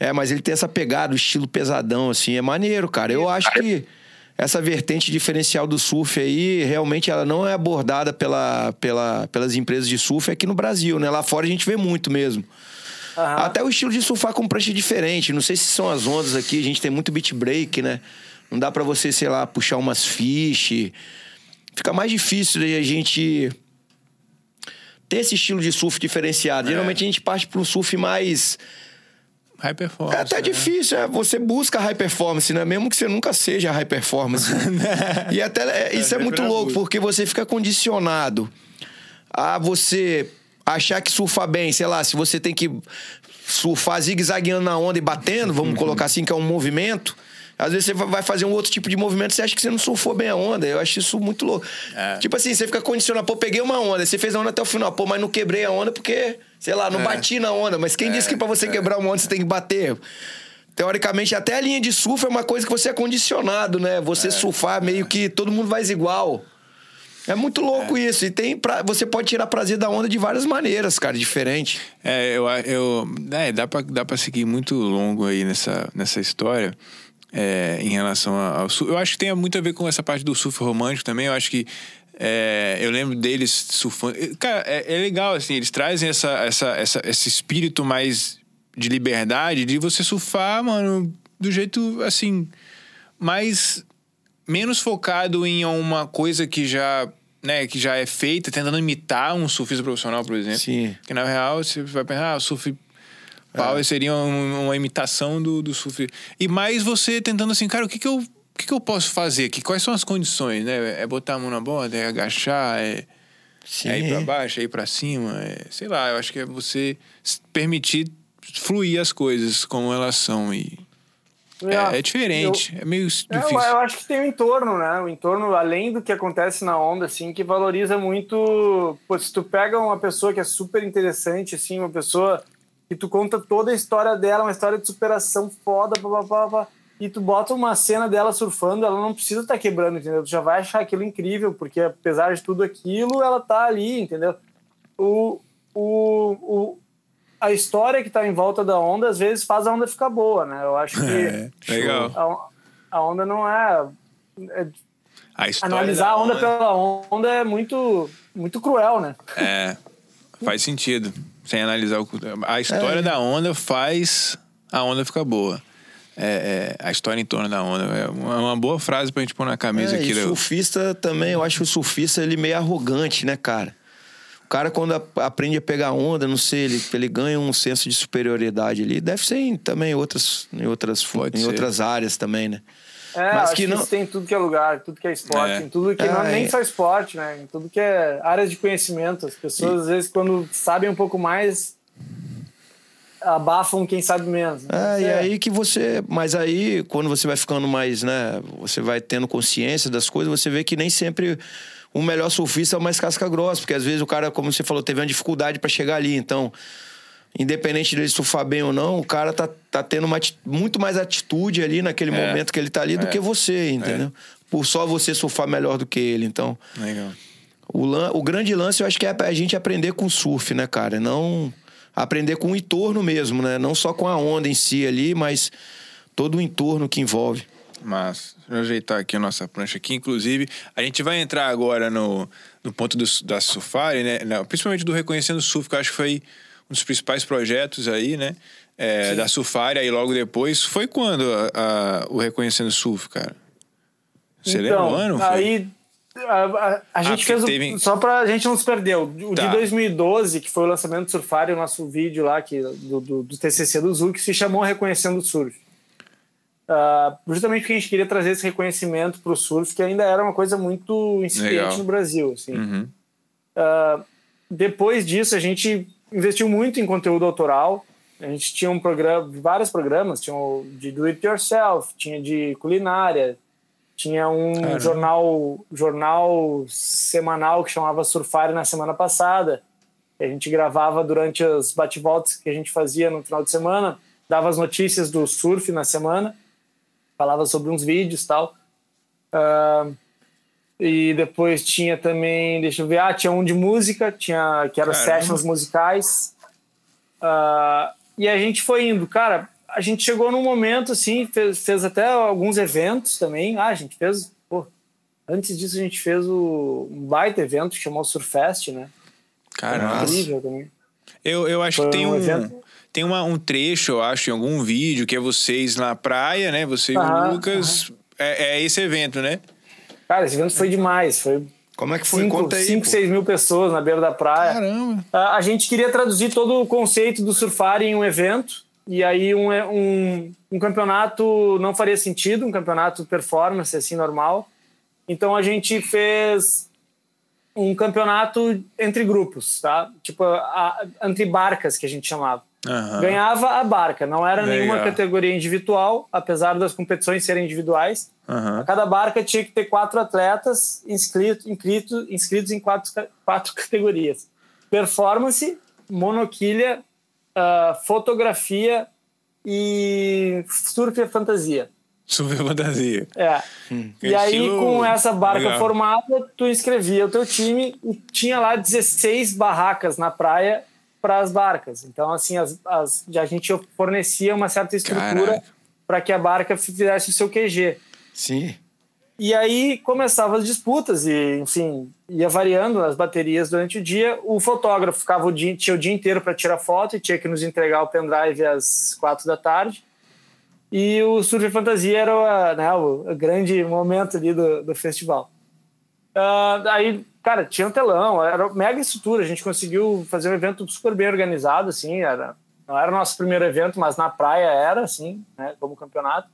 É, mas ele tem essa pegada, o estilo pesadão, assim. É maneiro, cara. Eu acho que essa vertente diferencial do surf aí, realmente ela não é abordada pela, pela, pelas empresas de surf aqui no Brasil, né? Lá fora a gente vê muito mesmo. Uhum. Até o estilo de surfar com prancha diferente. Não sei se são as ondas aqui, a gente tem muito beat break, né? Não dá para você, sei lá, puxar umas fish. Fica mais difícil de a gente ter esse estilo de surf diferenciado. É. Geralmente a gente parte para um surf mais High performance. É até né? difícil, é, você busca high performance, né? Mesmo que você nunca seja high performance. (laughs) e até é, isso é, É, muito pra louco, porque você fica condicionado a você achar que surfar bem, sei lá, se você tem que surfar zigue-zagueando na onda e batendo, vamos (laughs) colocar assim, que é um movimento. Às vezes você vai fazer um outro tipo de movimento, você acha que você não surfou bem a onda. Eu acho isso muito louco. É. Tipo assim, você fica condicionado, pô, peguei uma onda, você fez a onda até o final, pô, mas não quebrei a onda porque, sei lá, não É. bati na onda. Mas quem disse que pra você quebrar uma onda você tem que bater? Teoricamente, até a linha de surf é uma coisa que você é condicionado, né? Você surfar meio que todo mundo faz igual. É muito louco isso. E tem pra, você pode tirar prazer da onda de várias maneiras, cara, diferente. É, eu, eu é, dá pra, dá pra seguir muito longo aí nessa, nessa história é, em relação ao surf. Eu acho que tem muito a ver com essa parte do surf romântico também. Eu acho que é, eu lembro deles surfando. Cara, é, é legal, assim, eles trazem essa, essa, essa, esse espírito mais de liberdade de você surfar, mano, do jeito assim, mais menos focado em uma coisa que já, né, que já é feita, tentando imitar um surfista profissional, por exemplo. Sim. Que na real você vai pensar, ah, o surf power seria um- uma imitação do, do surf. E mais você tentando assim, cara, o que que eu, o que que eu posso fazer aqui? Quais são as condições, né? É botar a mão na borda, é agachar, é, Sim. é ir pra baixo, é ir pra cima, é, sei lá, eu acho que é você permitir fluir as coisas como elas são e é, é diferente, é meio Eu, difícil. eu acho que tem o entorno, né? O entorno, além do que acontece na onda, assim, que valoriza muito. Pô, se tu pega uma pessoa que é super interessante, assim, uma pessoa que tu conta toda a história dela, uma história de superação foda, pá, pá, pá, e tu bota uma cena dela surfando, ela não precisa estar quebrando, entendeu? Tu já vai achar aquilo incrível, porque apesar de tudo aquilo, ela tá ali, entendeu? O, o, o, a história que tá em volta da onda, às vezes, faz a onda ficar boa, né? Eu acho que. (laughs) É, legal. A, a onda não é. é- A analisar a onda pela onda é muito, muito cruel, né? É, faz sentido. Sem analisar o. A história É. da onda faz a onda ficar boa. É, é, a história em torno da onda. É uma, uma boa frase pra gente pôr na camisa É, aqui. e Léo. surfista também, eu acho o surfista ele meio arrogante, né, cara? O cara, quando aprende a pegar onda, não sei, ele, ele ganha um senso de superioridade ali. Deve ser em, também em outras, em, outras, Pode em ser. outras áreas também, né? É, Mas acho que que, não- isso tem em tudo que é lugar, tudo que é esporte, É. em tudo que não Ah, é nem é. só esporte, né? Em tudo que é áreas de conhecimento. As pessoas, às vezes, quando sabem um pouco mais, abafam quem sabe menos. É, e É. aí que você. Mas aí, quando você vai ficando mais, né? Você vai tendo consciência das coisas, você vê que nem sempre o melhor surfista é o mais casca grossa, porque às vezes o cara, como você falou, teve uma dificuldade pra chegar ali. Então, independente dele surfar bem ou não, o cara tá, tá tendo uma, muito mais atitude ali naquele É. momento que ele tá ali do É. que você, entendeu? Por só você surfar melhor do que ele. Então, Legal. o, lan- o grande lance eu acho que é a gente aprender com surf, né, cara? Não aprender com o entorno mesmo, né? Não só com a onda em si ali, mas todo o entorno que envolve. Mas, deixa eu ajeitar aqui a nossa prancha aqui. Inclusive, a gente vai entrar agora no, no ponto do, da Surfari, né? Não, principalmente do Reconhecendo Surf, que eu acho que foi um dos principais projetos aí, né? É, da Surfari, aí logo depois. Foi quando a- a- o Reconhecendo Surf, cara? Você lembra o ano? Foi? Então, Aí a, a- a gente porque fez o, teve- só pra gente não se perder. O Tá. de 2012, que foi o lançamento do Surfari, o nosso vídeo lá que, do, do, do TCC do Zul, que se chamou Reconhecendo o Surf. Ah, justamente porque a gente queria trazer esse reconhecimento para o surf, que ainda era uma coisa muito incipiente Legal. no Brasil. Assim. Uhum. Ah, depois disso, a gente investiu muito em conteúdo autoral. A gente tinha um programa, vários programas, tinha o de do it yourself, tinha de culinária, tinha um Caramba. jornal, jornal semanal que chamava Surfari na semana passada. A gente gravava durante as bate-voltas que a gente fazia no final de semana, dava as notícias do surf na semana, falava sobre uns vídeos e tal. Ah, e depois tinha também, deixa eu ver, ah, tinha um de música, tinha que eram Caramba. sessions musicais. Ah, e a gente foi indo, cara. A gente chegou num momento assim, fez, fez até alguns eventos também. Ah, a gente fez, pô, antes disso a gente fez o, um baita evento que chamou Surfest, né? Caramba. Incrível também. Eu, eu acho Foi que tem um um. Tem uma, um trecho, eu acho, em algum vídeo, que é vocês na praia, né? Você e Aham, o Lucas. É, é esse evento, né? Cara, esse evento foi demais. Foi Como é que foi? 5, Conta aí. pô. 6 mil pessoas na beira da praia. Caramba. A a gente queria traduzir todo o conceito do surfar em um evento, E aí um, um, um campeonato não faria sentido, um campeonato performance assim normal. Então a gente fez um campeonato entre grupos, tá? Tipo, a, entre barcas que a gente chamava. Aham. Ganhava a barca, não era Legal. nenhuma categoria individual, apesar das competições serem individuais. Aham. Cada barca tinha que ter quatro atletas inscritos, inscritos, inscritos em quatro, quatro (laughs) categorias: performance, monoquilha, ah, fotografia e surf e fantasia. Super fantasia. É. E aí, com essa barca Legal. formada, tu inscrevia o teu time e tinha lá 16 barracas na praia para as barcas. Então, assim, as, as, a gente fornecia uma certa estrutura para que a barca fizesse o seu QG. Sim. E aí começavam as disputas e, enfim, ia variando as baterias durante o dia. O fotógrafo ficava o dia, tinha o dia inteiro para tirar foto e tinha que nos entregar o pendrive às quatro da tarde. E o Surf Fantasia era né, o, grande momento ali do, do festival. Ah, aí, cara, tinha um telão, era mega estrutura. A gente conseguiu fazer um evento super bem organizado, assim. Era, não era o nosso primeiro evento, mas na praia era, assim, né, como campeonato.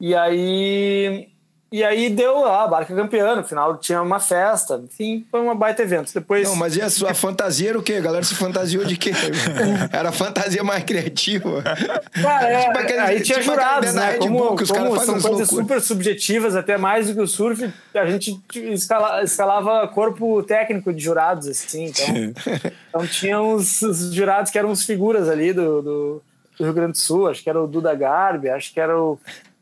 E aí, e aí deu lá, a barca campeã, no final tinha uma festa, enfim, foi uma baita evento. Depois, Não, mas e a sua fantasia era o quê? A galera se fantasiou de quê? (laughs) era fantasia mais criativa. cara, é, tipo aquele- aí tinha tipo jurados, né? Como, Bull como são as coisas super subjetivas, até mais do que o surf, a gente escala- escalava corpo técnico de jurados, assim, então, então tinha uns, os jurados que eram os figuras ali do, do, do Rio Grande do Sul, acho que era o Duda Garbi, acho que era o...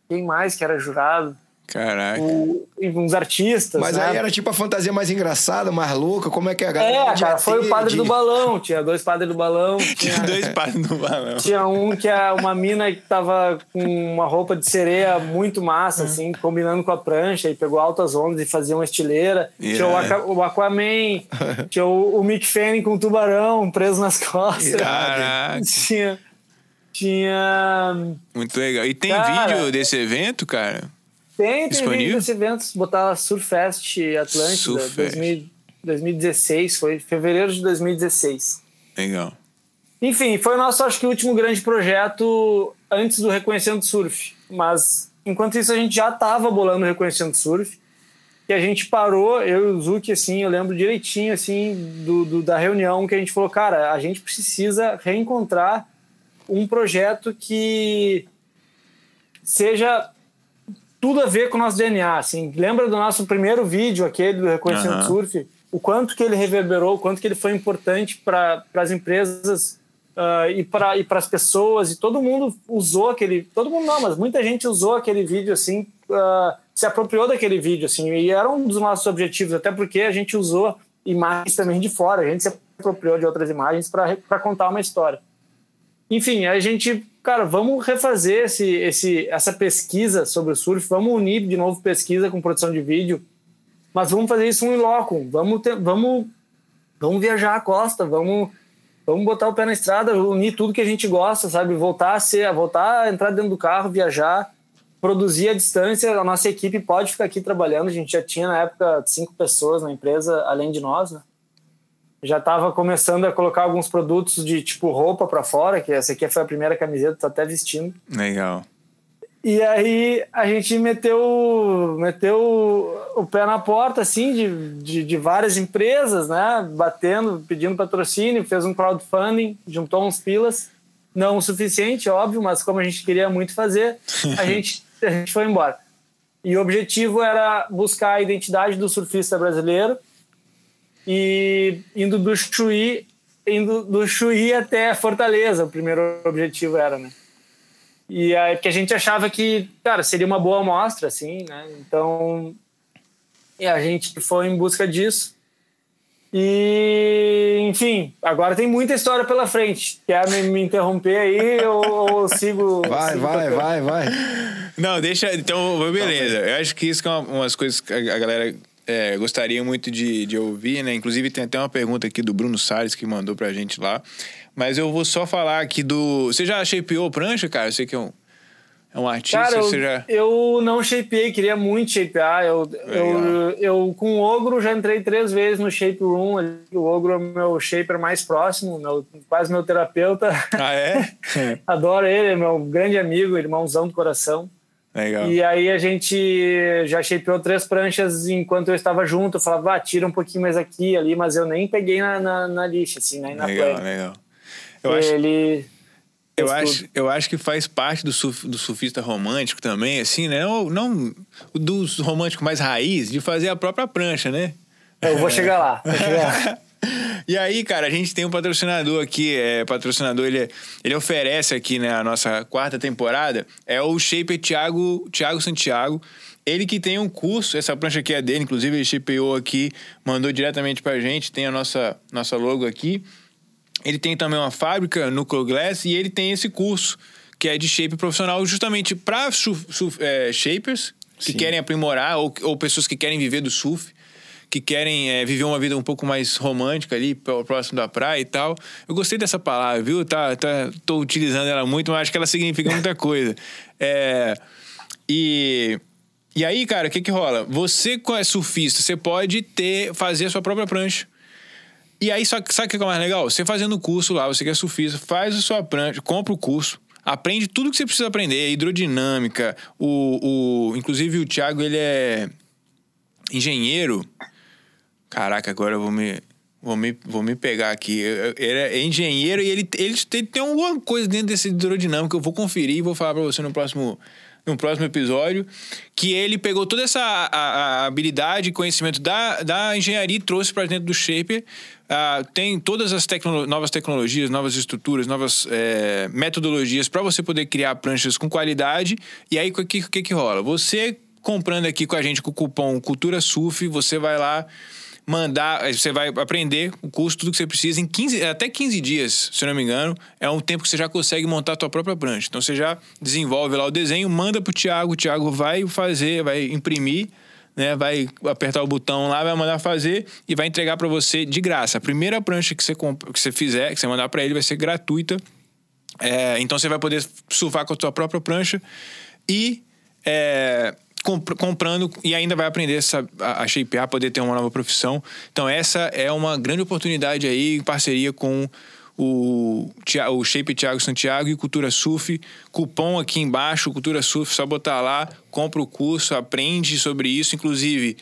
Quem mais que era jurado? Caraca. O, e uns artistas, Mas né? aí era tipo a fantasia mais engraçada, mais louca. Como é que é a galera? É, cara, foi o padre de- do balão. Tinha dois padres do balão. (laughs) Tinha Tinha, dois pares no balão. tinha um que é uma mina que tava com uma roupa de sereia muito massa, assim, combinando com a prancha, e pegou altas ondas e fazia uma estileira. Tinha o, Yeah. Aqua- o Aquaman, (laughs) tinha o, o Mick Fanning com um tubarão preso nas costas. Caraca. Tinha. Tinha. Muito legal. E tem Cara, vídeo desse evento, cara? Tem, tem Disponível? vídeo desse evento. Botar Surfest Atlântida, Surfest. 2000 2016, foi fevereiro de 2016. Legal. Enfim, foi o nosso, acho que, último grande projeto antes do Reconhecendo Surf. Mas, enquanto isso, a gente já estava bolando o Reconhecendo Surf. E a gente parou, eu e o Zuki, assim, eu lembro direitinho, assim, do, do- da reunião que a gente falou, cara, a gente precisa reencontrar um projeto que seja tudo a ver com o nosso DNA, assim. Lembra do nosso primeiro vídeo, aquele do Reconhecendo Aham. Surf? O quanto que ele reverberou, o quanto que ele foi importante para as empresas ah, e para e as pessoas, e todo mundo usou aquele... Todo mundo não, mas muita gente usou aquele vídeo, assim, ah, se apropriou daquele vídeo, assim, e era um dos nossos objetivos, até porque a gente usou imagens também de fora, a gente se apropriou de outras imagens para contar uma história. Enfim, a gente, cara, vamos refazer esse, esse, essa pesquisa sobre o surf, vamos unir de novo pesquisa com produção de vídeo, mas vamos fazer isso em loco, vamos, ter, vamos, vamos viajar a costa, vamos, vamos botar o pé na estrada, unir tudo que a gente gosta, sabe? Voltar a ser, voltar a entrar dentro do carro, viajar, produzir à distância. A nossa equipe pode ficar aqui trabalhando. A gente já tinha na época cinco pessoas na empresa, além de nós, né? Já estava começando a colocar alguns produtos de tipo roupa para fora, que essa aqui foi a primeira camiseta, tô até vestindo. Legal. E aí a gente meteu, meteu o pé na porta, assim, de, de, de várias empresas, né? Batendo, pedindo patrocínio, fez um crowdfunding, juntou uns pilas. Não o suficiente, óbvio, mas como a gente queria muito fazer, a (laughs) gente, a gente foi embora. E o objetivo era buscar a identidade do surfista brasileiro e indo do Chuí, indo do Chuí até Fortaleza, o primeiro objetivo era, né? E aí, porque a gente achava que, cara, seria uma boa amostra, assim, né? Então, e a gente foi em busca disso. E, enfim, agora tem muita história pela frente. Quer me, me interromper aí (laughs) ou, ou sigo? Vai, sigo vai, vai, vai. Não, deixa. Então, beleza. Eu acho que isso que é uma, umas coisas que a a galera é, gostaria muito de, de ouvir, né? Inclusive, tem até uma pergunta aqui do Bruno Salles que mandou pra gente lá. Mas eu vou só falar aqui do. Você já shapeou prancha, cara? Eu sei que é um, É um artista? Cara, eu, já... eu não shapeei, queria muito shapear. Eu, eu, eu, com o Ogro, já entrei três vezes no Shape Room. O Ogro é o meu shaper mais próximo, meu, quase meu terapeuta. Ah, é? (laughs) Adoro ele, é meu grande amigo, irmãozão do coração. Legal. E aí a gente já shapeou três pranchas enquanto eu estava junto. Eu falava, ah, tira um pouquinho mais aqui ali, mas eu nem peguei na, na, na lixa, assim, né? Na legal, play. legal. Eu acho... Ele eu acho, eu acho que faz parte do, surf, do surfista romântico também, assim, né? Não, não dos românticos mais raiz, de fazer a própria prancha, né? Eu vou chegar lá. Vou chegar lá. (laughs) e aí, cara, a gente tem um patrocinador aqui, é, patrocinador, ele, ele oferece aqui, né, a nossa quarta temporada, é o Shaper Thiago, Thiago Santiago. Ele que tem um curso, essa prancha aqui é dele, inclusive ele shapeou aqui, mandou diretamente pra gente, tem a nossa, nossa logo aqui. Ele tem também uma fábrica, Nuclear Glass, e ele tem esse curso, que é de shape profissional, justamente para é, shapers que Sim. querem aprimorar, ou, ou pessoas que querem viver do surf que querem é, viver uma vida um pouco mais romântica ali, próximo da praia e tal. Eu gostei dessa palavra, viu? Tá, tá, tô utilizando ela muito, mas acho que ela significa muita coisa. (laughs) É, e, e aí, cara, o que que rola? Você, é surfista, você pode ter, fazer a sua própria prancha. E aí, sabe o que é mais legal? Você fazendo o curso lá, você que é surfista, faz a sua prancha, compra o curso, aprende tudo que você precisa aprender, hidrodinâmica, o, o inclusive o Thiago, ele é engenheiro. Caraca, agora eu vou me vou me, vou me pegar aqui. Ele é engenheiro e ele, ele, ele tem alguma coisa dentro desse hidrodinâmica. Eu vou conferir e vou falar para você no próximo no próximo episódio, que ele pegou toda essa a, a habilidade e conhecimento da, da engenharia e trouxe para dentro do Shaper. Uh, tem todas as tecno novas tecnologias, novas estruturas, novas é, metodologias para você poder criar pranchas com qualidade. E aí, o que, que, que rola? Você comprando aqui com a gente com o cupom Cultura Surf, você vai lá mandar, você vai aprender o curso, tudo que você precisa em 15, até 15 dias, se não me engano, é um tempo que você já consegue montar a tua própria prancha. Então você já desenvolve lá o desenho, manda pro Thiago, o Thiago vai fazer, vai imprimir, né, vai apertar o botão lá, vai mandar fazer e vai entregar para você de graça. A primeira prancha que você que você fizer, que você mandar para ele vai ser gratuita. É, então você vai poder surfar com a tua própria prancha e é, comprando e ainda vai aprender essa, a, a shapear, poder ter uma nova profissão. Então, essa é uma grande oportunidade aí, em parceria com o, o Shape Thiago Santiago e Cultura Surf. Cupom aqui embaixo, Cultura Surf, só botar lá, compra o curso, aprende sobre isso. Inclusive,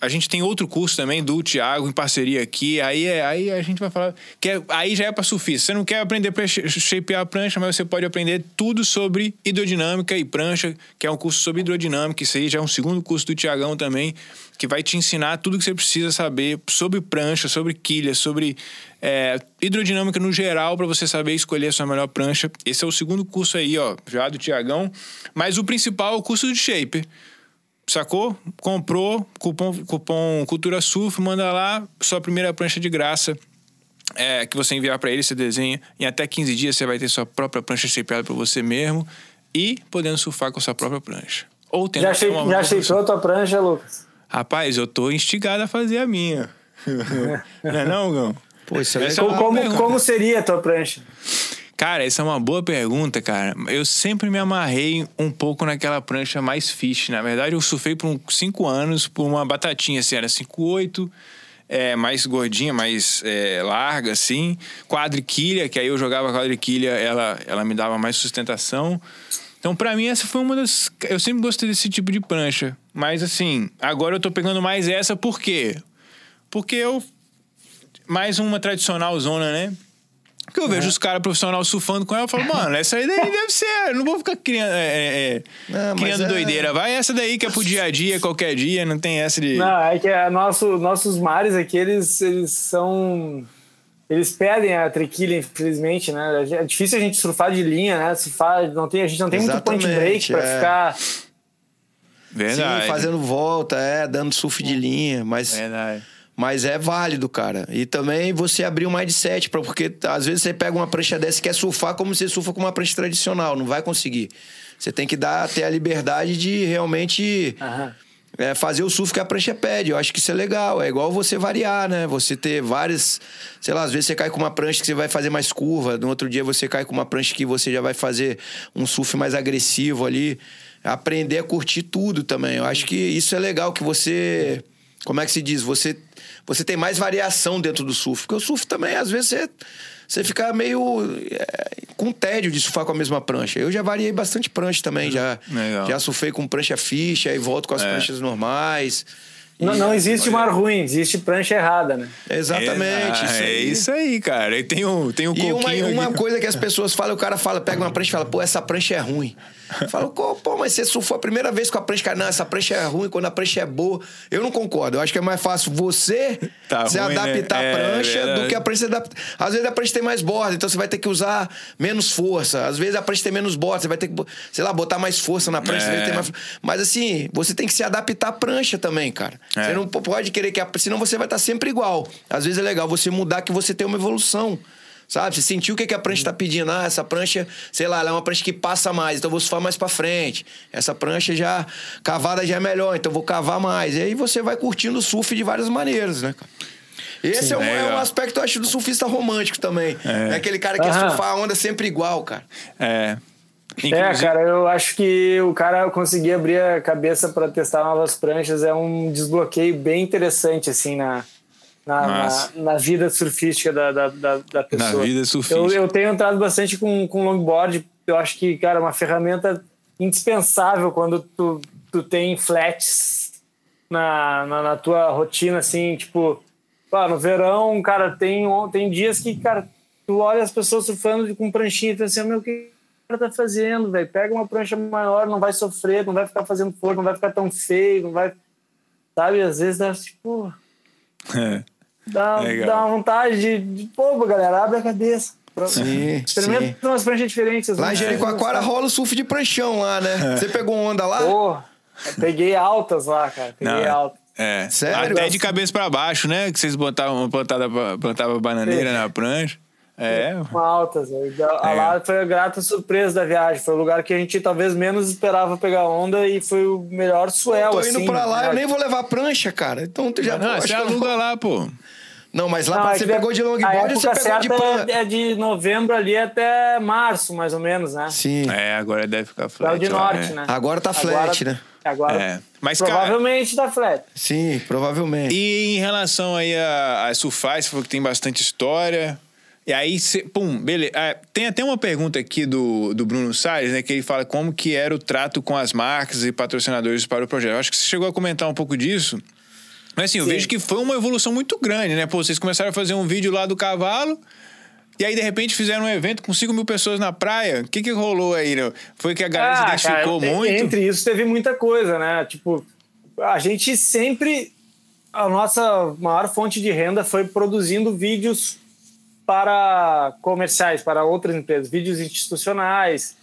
a gente tem outro curso também do Thiago em parceria aqui. Aí, é, aí a gente vai falar. Que é, aí já é para surfista. Você não quer aprender para shapear a prancha, mas você pode aprender tudo sobre hidrodinâmica e prancha, que é um curso sobre hidrodinâmica. Isso aí já é um segundo curso do Tiagão também, que vai te ensinar tudo que você precisa saber sobre prancha, sobre quilha, sobre é, hidrodinâmica no geral, para você saber escolher a sua melhor prancha. Esse é o segundo curso aí, ó, já do Tiagão. Mas o principal é o curso de shape sacou? Comprou, cupom, cupom Cultura Surf, manda lá sua primeira prancha de graça. É, que você enviar para ele, você desenha. Em até 15 dias você vai ter sua própria prancha shapeada para você mesmo e podendo surfar com a sua própria prancha. Ou tendo já shape, já a tua prancha, Lucas? Rapaz, eu tô instigado a fazer a minha. (laughs) não é não, Gão? Pô, isso é como, como, como seria a tua prancha? Cara, essa é uma boa pergunta, cara. Eu sempre me amarrei um pouco naquela prancha mais fish. Na verdade, eu surfei por uns 5 anos por uma batatinha, assim, era 5,8, é, mais gordinha, mais é, larga, assim. Quadriquilha, que aí eu jogava quadriquilha, ela, ela me dava mais sustentação. Então, para mim, essa foi uma das. Eu sempre gostei desse tipo de prancha. Mas, assim, agora eu tô pegando mais essa, por quê? Porque eu. Mais uma tradicional zona, né? Porque eu vejo é. os caras profissionais surfando com ela e falo, (laughs) mano, essa aí daí deve ser. Eu não vou ficar criando, é, é, é não, criando é- doideira. Vai essa daí que é pro dia a dia, qualquer dia, não tem essa de. Não, é que é nosso, nossos mares aqui, eles, eles são. Eles pedem a trequilha, infelizmente, né? É difícil a gente surfar de linha, né? Surfar, não tem, a gente não tem Exatamente, muito point break pra ficar. Verdade. Sim, fazendo volta, é, dando surf de linha, mas. Verdade. Mas é válido, cara. E também você abrir um mindset, pra, porque às vezes você pega uma prancha dessa e quer surfar como você surfa com uma prancha tradicional. Não vai conseguir. Você tem que dar até a liberdade de realmente é, fazer o surf que a prancha pede. Eu acho que isso é legal. É igual você variar, né? Você ter várias. Sei lá, às vezes você cai com uma prancha que você vai fazer mais curva. No outro dia você cai com uma prancha que você já vai fazer um surf mais agressivo ali. Aprender a curtir tudo também. Eu acho que isso é legal, que você. Como é que se diz? Você, você tem mais variação dentro do surf. Porque o surf também, às vezes, você você fica meio é, com tédio de surfar com a mesma prancha. Eu já variei bastante prancha também, já, já surfei com prancha ficha e volto com as é. pranchas normais. Não, não existe mar ruim, existe prancha errada, né? Exatamente. isso é isso aí, cara. E tem um, tem um E uma, uma coisa que as pessoas falam, o cara fala, pega uma prancha e fala, pô, essa prancha é ruim. (laughs) Fala, pô, mas você surfou a primeira vez com a prancha, não, essa prancha é ruim, quando a prancha é boa. Eu não concordo. Eu acho que é mais fácil você tá se ruim, né? adaptar né? à prancha é, do que a prancha se adaptar. Às vezes a prancha tem mais borda, então você vai ter que usar menos força. Às vezes a prancha tem menos borda, você vai ter que, sei lá, botar mais força na prancha. É. Mais... Mas assim, você tem que se adaptar à prancha também, cara. É. Você não pode querer que a... Senão você vai estar sempre igual. Às vezes é legal você mudar que você tem uma evolução. Sabe? Você sentiu o que, que a prancha está pedindo. Ah, essa prancha, sei lá, ela é uma prancha que passa mais, então eu vou surfar mais para frente. Essa prancha já, cavada já é melhor, então eu vou cavar mais. E aí você vai curtindo o surf de várias maneiras, né, Esse Sim, é, um, é, é um aspecto, eu acho, do surfista romântico também. É, é aquele cara que quer surfar a onda sempre igual, cara. É. Inclusive... É, cara, eu acho que o cara conseguir abrir a cabeça para testar novas pranchas é um desbloqueio bem interessante, assim, na, na, na, na, vida surfística da, da, da, da pessoa. Na vida surfística. Eu, eu tenho entrado bastante com, com longboard. Eu acho que, cara, é uma ferramenta indispensável quando tu, tu tem flats na, na, na tua rotina, assim, tipo, ah, no verão, cara, tem, tem dias que, cara, tu olha as pessoas surfando com pranchinha e tu assim, meu, o que o cara tá fazendo, velho? Pega uma prancha maior, não vai sofrer, não vai ficar fazendo força, não vai ficar tão feio, não vai... Sabe, às vezes dá tipo... (laughs) É. Dá, dá uma vontade de, de, pô, galera, abre a cabeça. Sim, Experimenta sim. umas pranchas diferentes. Lá em Jericoacoara rola o surf de pranchão lá, né? Você pegou onda lá? Pô, peguei altas lá, cara. Peguei Não, altas. É. Sério? Até de cabeça para baixo, né? Que vocês botavam, plantavam, plantavam bananeira Sim. na prancha. É. Altas. A é. lá foi a grata surpresa da viagem. Foi o lugar que a gente talvez menos esperava pegar onda e foi o melhor swell. Eu tô indo assim, pra lá, né? eu nem vou levar prancha, cara. Então tu já. Não, você aluga lá, pô. Não, mas lá não, você pegou de longboard ou você pegou de pan? É de novembro ali até março, mais ou menos, né? Sim. É, agora deve ficar flat. É o de norte, é. né? Agora tá flat, agora, né? Agora, é. Mas, provavelmente cara, tá flat. Sim, provavelmente. E em relação aí a, a surfar, você falou que tem bastante história. E aí, cê, pum, beleza. Ah, tem até uma pergunta aqui do, do Bruno Salles, né? Que ele fala como que era o trato com as marcas e patrocinadores para o projeto. Eu acho que você chegou a comentar um pouco disso. Mas assim, eu Sim. vejo que foi uma evolução muito grande, né? Pô, vocês começaram a fazer um vídeo lá do cavalo. E aí, de repente, fizeram um evento com 5 mil pessoas na praia. O que, que rolou aí? Né? Foi que a galera ah, se identificou cara, muito? Entre isso, teve muita coisa, né? Tipo, a gente sempre. A nossa maior fonte de renda foi produzindo vídeos para comerciais, para outras empresas, vídeos institucionais,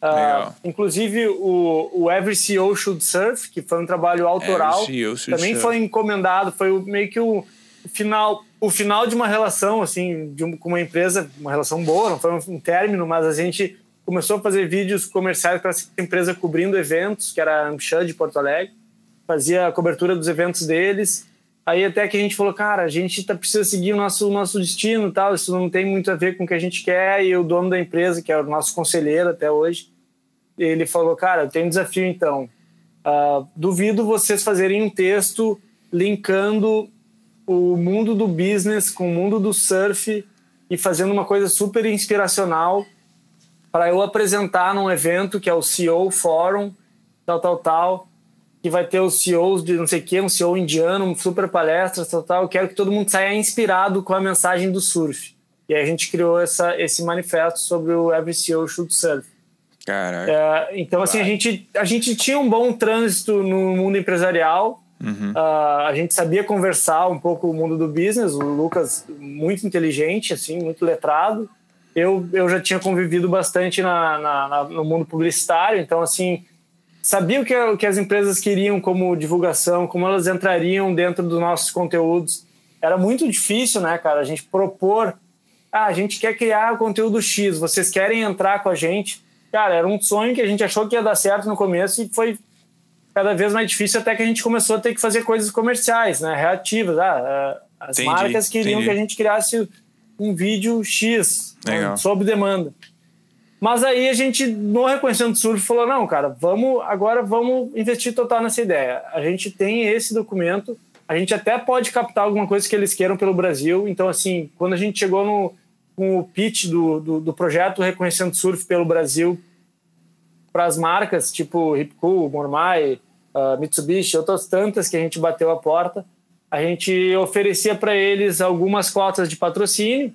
Uh, inclusive o, o Every CEO Should Surf, que foi um trabalho autoral, também surf. foi encomendado, foi meio que o final, o final de uma relação assim, de um, com uma empresa, uma relação boa, não foi um, um término, mas a gente começou a fazer vídeos comerciais para essa empresa cobrindo eventos, que era a Amchã de Porto Alegre, fazia a cobertura dos eventos deles. Aí até que a gente falou, cara, a gente tá, precisa seguir o nosso, nosso destino tal, isso não tem muito a ver com o que a gente quer. E o dono da empresa, que é o nosso conselheiro até hoje, ele falou, cara, tenho um desafio então. Uh, duvido vocês fazerem um texto linkando o mundo do business com o mundo do surf e fazendo uma coisa super inspiracional para eu apresentar num evento que é o CEO Forum, tal, tal, tal, que vai ter os CEOs de não sei o que, um CEO indiano, um super palestra, tal, tal. Eu quero que todo mundo saia inspirado com a mensagem do surf. E aí a gente criou essa, esse manifesto sobre o Every CEO Should Surf. É, então, assim, a gente, a gente tinha um bom trânsito no mundo empresarial. Uhum. Uh, a gente sabia conversar um pouco o mundo do business. O Lucas, muito inteligente, assim, muito letrado. Eu, eu já tinha convivido bastante na, na, na no mundo publicitário. Então, assim, sabia o que, o que as empresas queriam como divulgação, como elas entrariam dentro dos nossos conteúdos. Era muito difícil, né, cara? A gente propor, ah, a gente quer criar conteúdo X, vocês querem entrar com a gente? Cara, era um sonho que a gente achou que ia dar certo no começo e foi cada vez mais difícil até que a gente começou a ter que fazer coisas comerciais, né? Reativas. Ah, as entendi, marcas queriam entendi. que a gente criasse um vídeo X né? sob demanda. Mas aí a gente, no Reconhecendo Surf, falou: não, cara, vamos agora vamos investir total nessa ideia. A gente tem esse documento, a gente até pode captar alguma coisa que eles queiram pelo Brasil. Então, assim, quando a gente chegou no, com o pitch do, do, do projeto Reconhecendo Surf pelo Brasil para as marcas tipo Ripcool, Mormai, uh, Mitsubishi, outras tantas que a gente bateu a porta, a gente oferecia para eles algumas cotas de patrocínio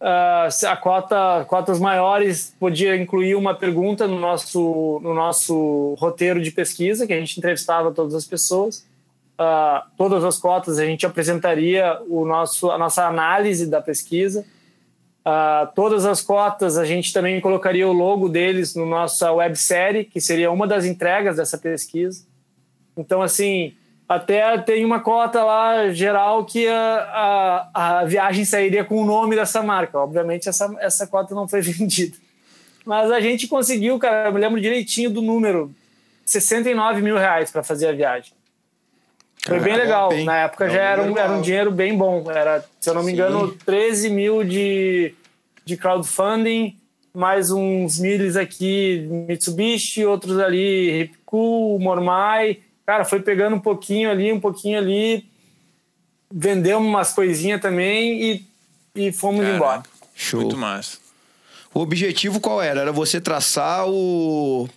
Uh, a cota, cotas maiores podia incluir uma pergunta no nosso, no nosso roteiro de pesquisa, que a gente entrevistava todas as pessoas. Uh, todas as cotas a gente apresentaria o nosso, a nossa análise da pesquisa. Uh, todas as cotas a gente também colocaria o logo deles no nossa websérie, que seria uma das entregas dessa pesquisa. Então, assim, até tem uma cota lá geral que a, a, a viagem sairia com o nome dessa marca. Obviamente, essa, essa cota não foi (laughs) vendida. Mas a gente conseguiu, cara, eu me lembro direitinho do número: 69 mil reais para fazer a viagem. Foi bem legal. Bem, Na época já era um, era um dinheiro bem bom. Era, se eu não me engano, Sim. 13 mil de, de crowdfunding, mais uns milhas aqui Mitsubishi, outros ali Ripcool, Mormai cara, foi pegando um pouquinho ali, um pouquinho ali, vendeu umas coisinhas também e, e fomos cara, embora. Show. Muito massa. O objetivo qual era? Era você traçar o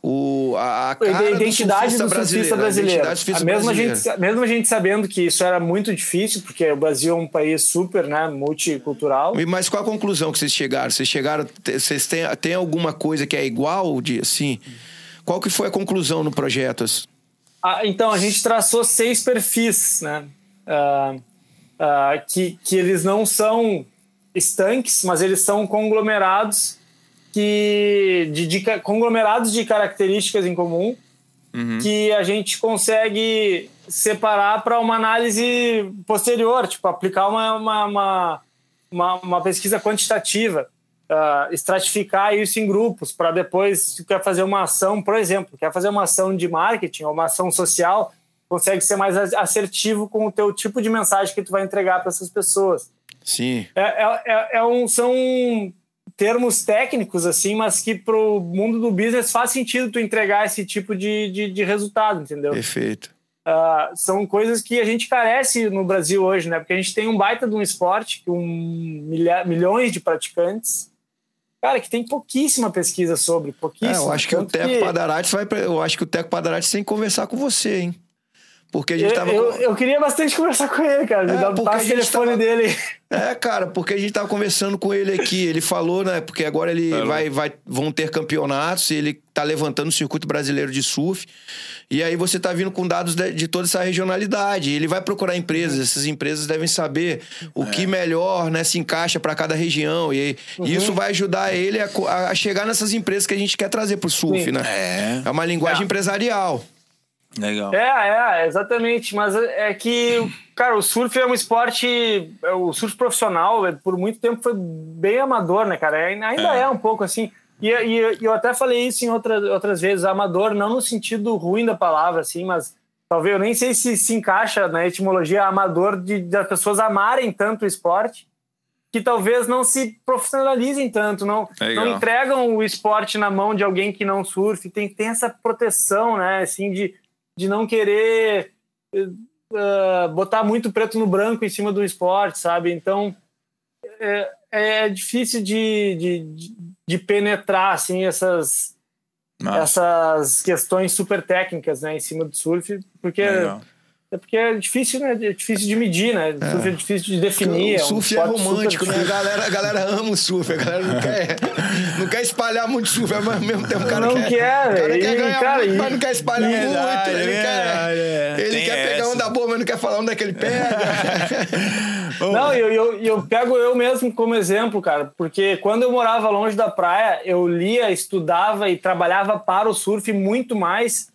o, a, a cara identidade do surfista, do brasileiro. brasileiro. A, surfista mesmo, A gente, mesmo a gente sabendo que isso era muito difícil, porque o Brasil é um país super né, multicultural. Mas qual a conclusão que vocês chegaram? Vocês chegaram. Vocês têm, têm alguma coisa que é igual de assim? Qual que foi a conclusão no projeto? Ah, então, a gente traçou seis perfis, né? Uh, uh, que, que eles não são estanques, mas eles são conglomerados que de, de conglomerados de características em comum uhum. que a gente consegue separar para uma análise posterior, tipo aplicar uma, uma, uma, uma, uma pesquisa quantitativa uh, estratificar isso em grupos para depois, se quer fazer uma ação, por exemplo, quer fazer uma ação de marketing ou uma ação social, consegue ser mais assertivo com o teu tipo de mensagem que tu vai entregar para essas pessoas. Sim. É, é, é, é um, são termos técnicos, assim, mas que para o mundo do business faz sentido tu entregar esse tipo de, de, de resultado, entendeu? Perfeito. Uh, são coisas que a gente carece no Brasil hoje, né? Porque a gente tem um baita de um esporte com milha, milhões de praticantes, Cara, que tem pouquíssima pesquisa sobre, pouquíssima. É, eu acho que o Teco que... Padarates vai pra... Eu acho que o Teco Padarates tem que conversar com você, hein? Porque a gente eu, tava. Eu, eu, queria bastante conversar com ele, cara. Me é, dá o telefone tava... dele. É, cara, porque a gente tava conversando com ele aqui. Ele falou, né? Porque agora ele vai, vai, vão ter campeonatos e ele tá levantando o circuito brasileiro de surf. E aí você tá vindo com dados de, de toda essa regionalidade. Ele vai procurar empresas. Essas empresas devem saber o é. que melhor, né, se encaixa para cada região. E, uhum. isso vai ajudar ele a, a, chegar nessas empresas que a gente quer trazer pro surf, Sim. né? É. É uma linguagem é. empresarial. Legal. É, é, exatamente. Mas é que, cara, o surf é um esporte. É, o surf profissional, é, por muito tempo, foi bem amador, né, cara? Ainda é, é um pouco assim. E, e, eu até falei isso em outras, outras vezes, amador, não no sentido ruim da palavra, assim, mas talvez eu nem sei se se encaixa na etimologia amador de, de as pessoas amarem tanto o esporte que talvez não se profissionalizem tanto, não, não entregam o esporte na mão de alguém que não surfe, tem, tem essa proteção, né, assim, de de não querer uh, botar muito preto no branco em cima do esporte, sabe? Então é, é difícil de, de, de, penetrar assim essas essas questões super técnicas, né, em cima do surf, porque Legal. É porque é difícil, né? É difícil de medir, né? O surf é, é difícil de definir. O surf é, um é romântico, né? A galera, a galera ama o surf, a galera não quer, não quer espalhar muito surf, mas ao mesmo tempo o cara não quer. quer, o cara quer ganhar cara, muito, mas não quer espalhar muito. Verdade, ele é quer, ele quer pegar essa. onda boa, mas não quer falar onde é que ele pega. (laughs) não, eu, eu, eu pego eu mesmo como exemplo, cara, porque quando eu morava longe da praia, eu lia, estudava e trabalhava para o surf muito mais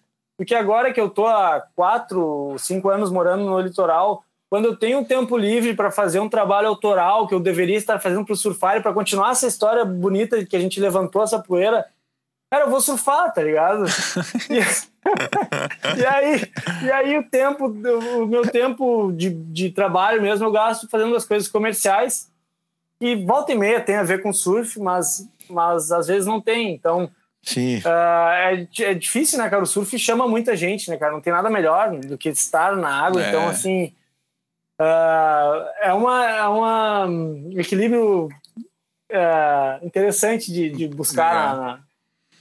porque agora que eu tô há quatro, cinco anos morando no litoral, quando eu tenho tempo livre para fazer um trabalho autoral que eu deveria estar fazendo para o surfar e para continuar essa história bonita que a gente levantou essa poeira, cara, eu vou surfar, tá ligado? (laughs) e, (laughs) e, aí, e aí o tempo, o meu tempo de, de trabalho mesmo, eu gasto fazendo as coisas comerciais. E volta e meia tem a ver com surf, mas, mas às vezes não tem. Então, Sim. Uh, é, é, difícil, né, cara? O surf chama muita gente, né, cara? Não tem nada melhor do que estar na água. É. Então, assim, uh, é, uma, é uma, um equilíbrio uh, interessante de, de buscar na, na,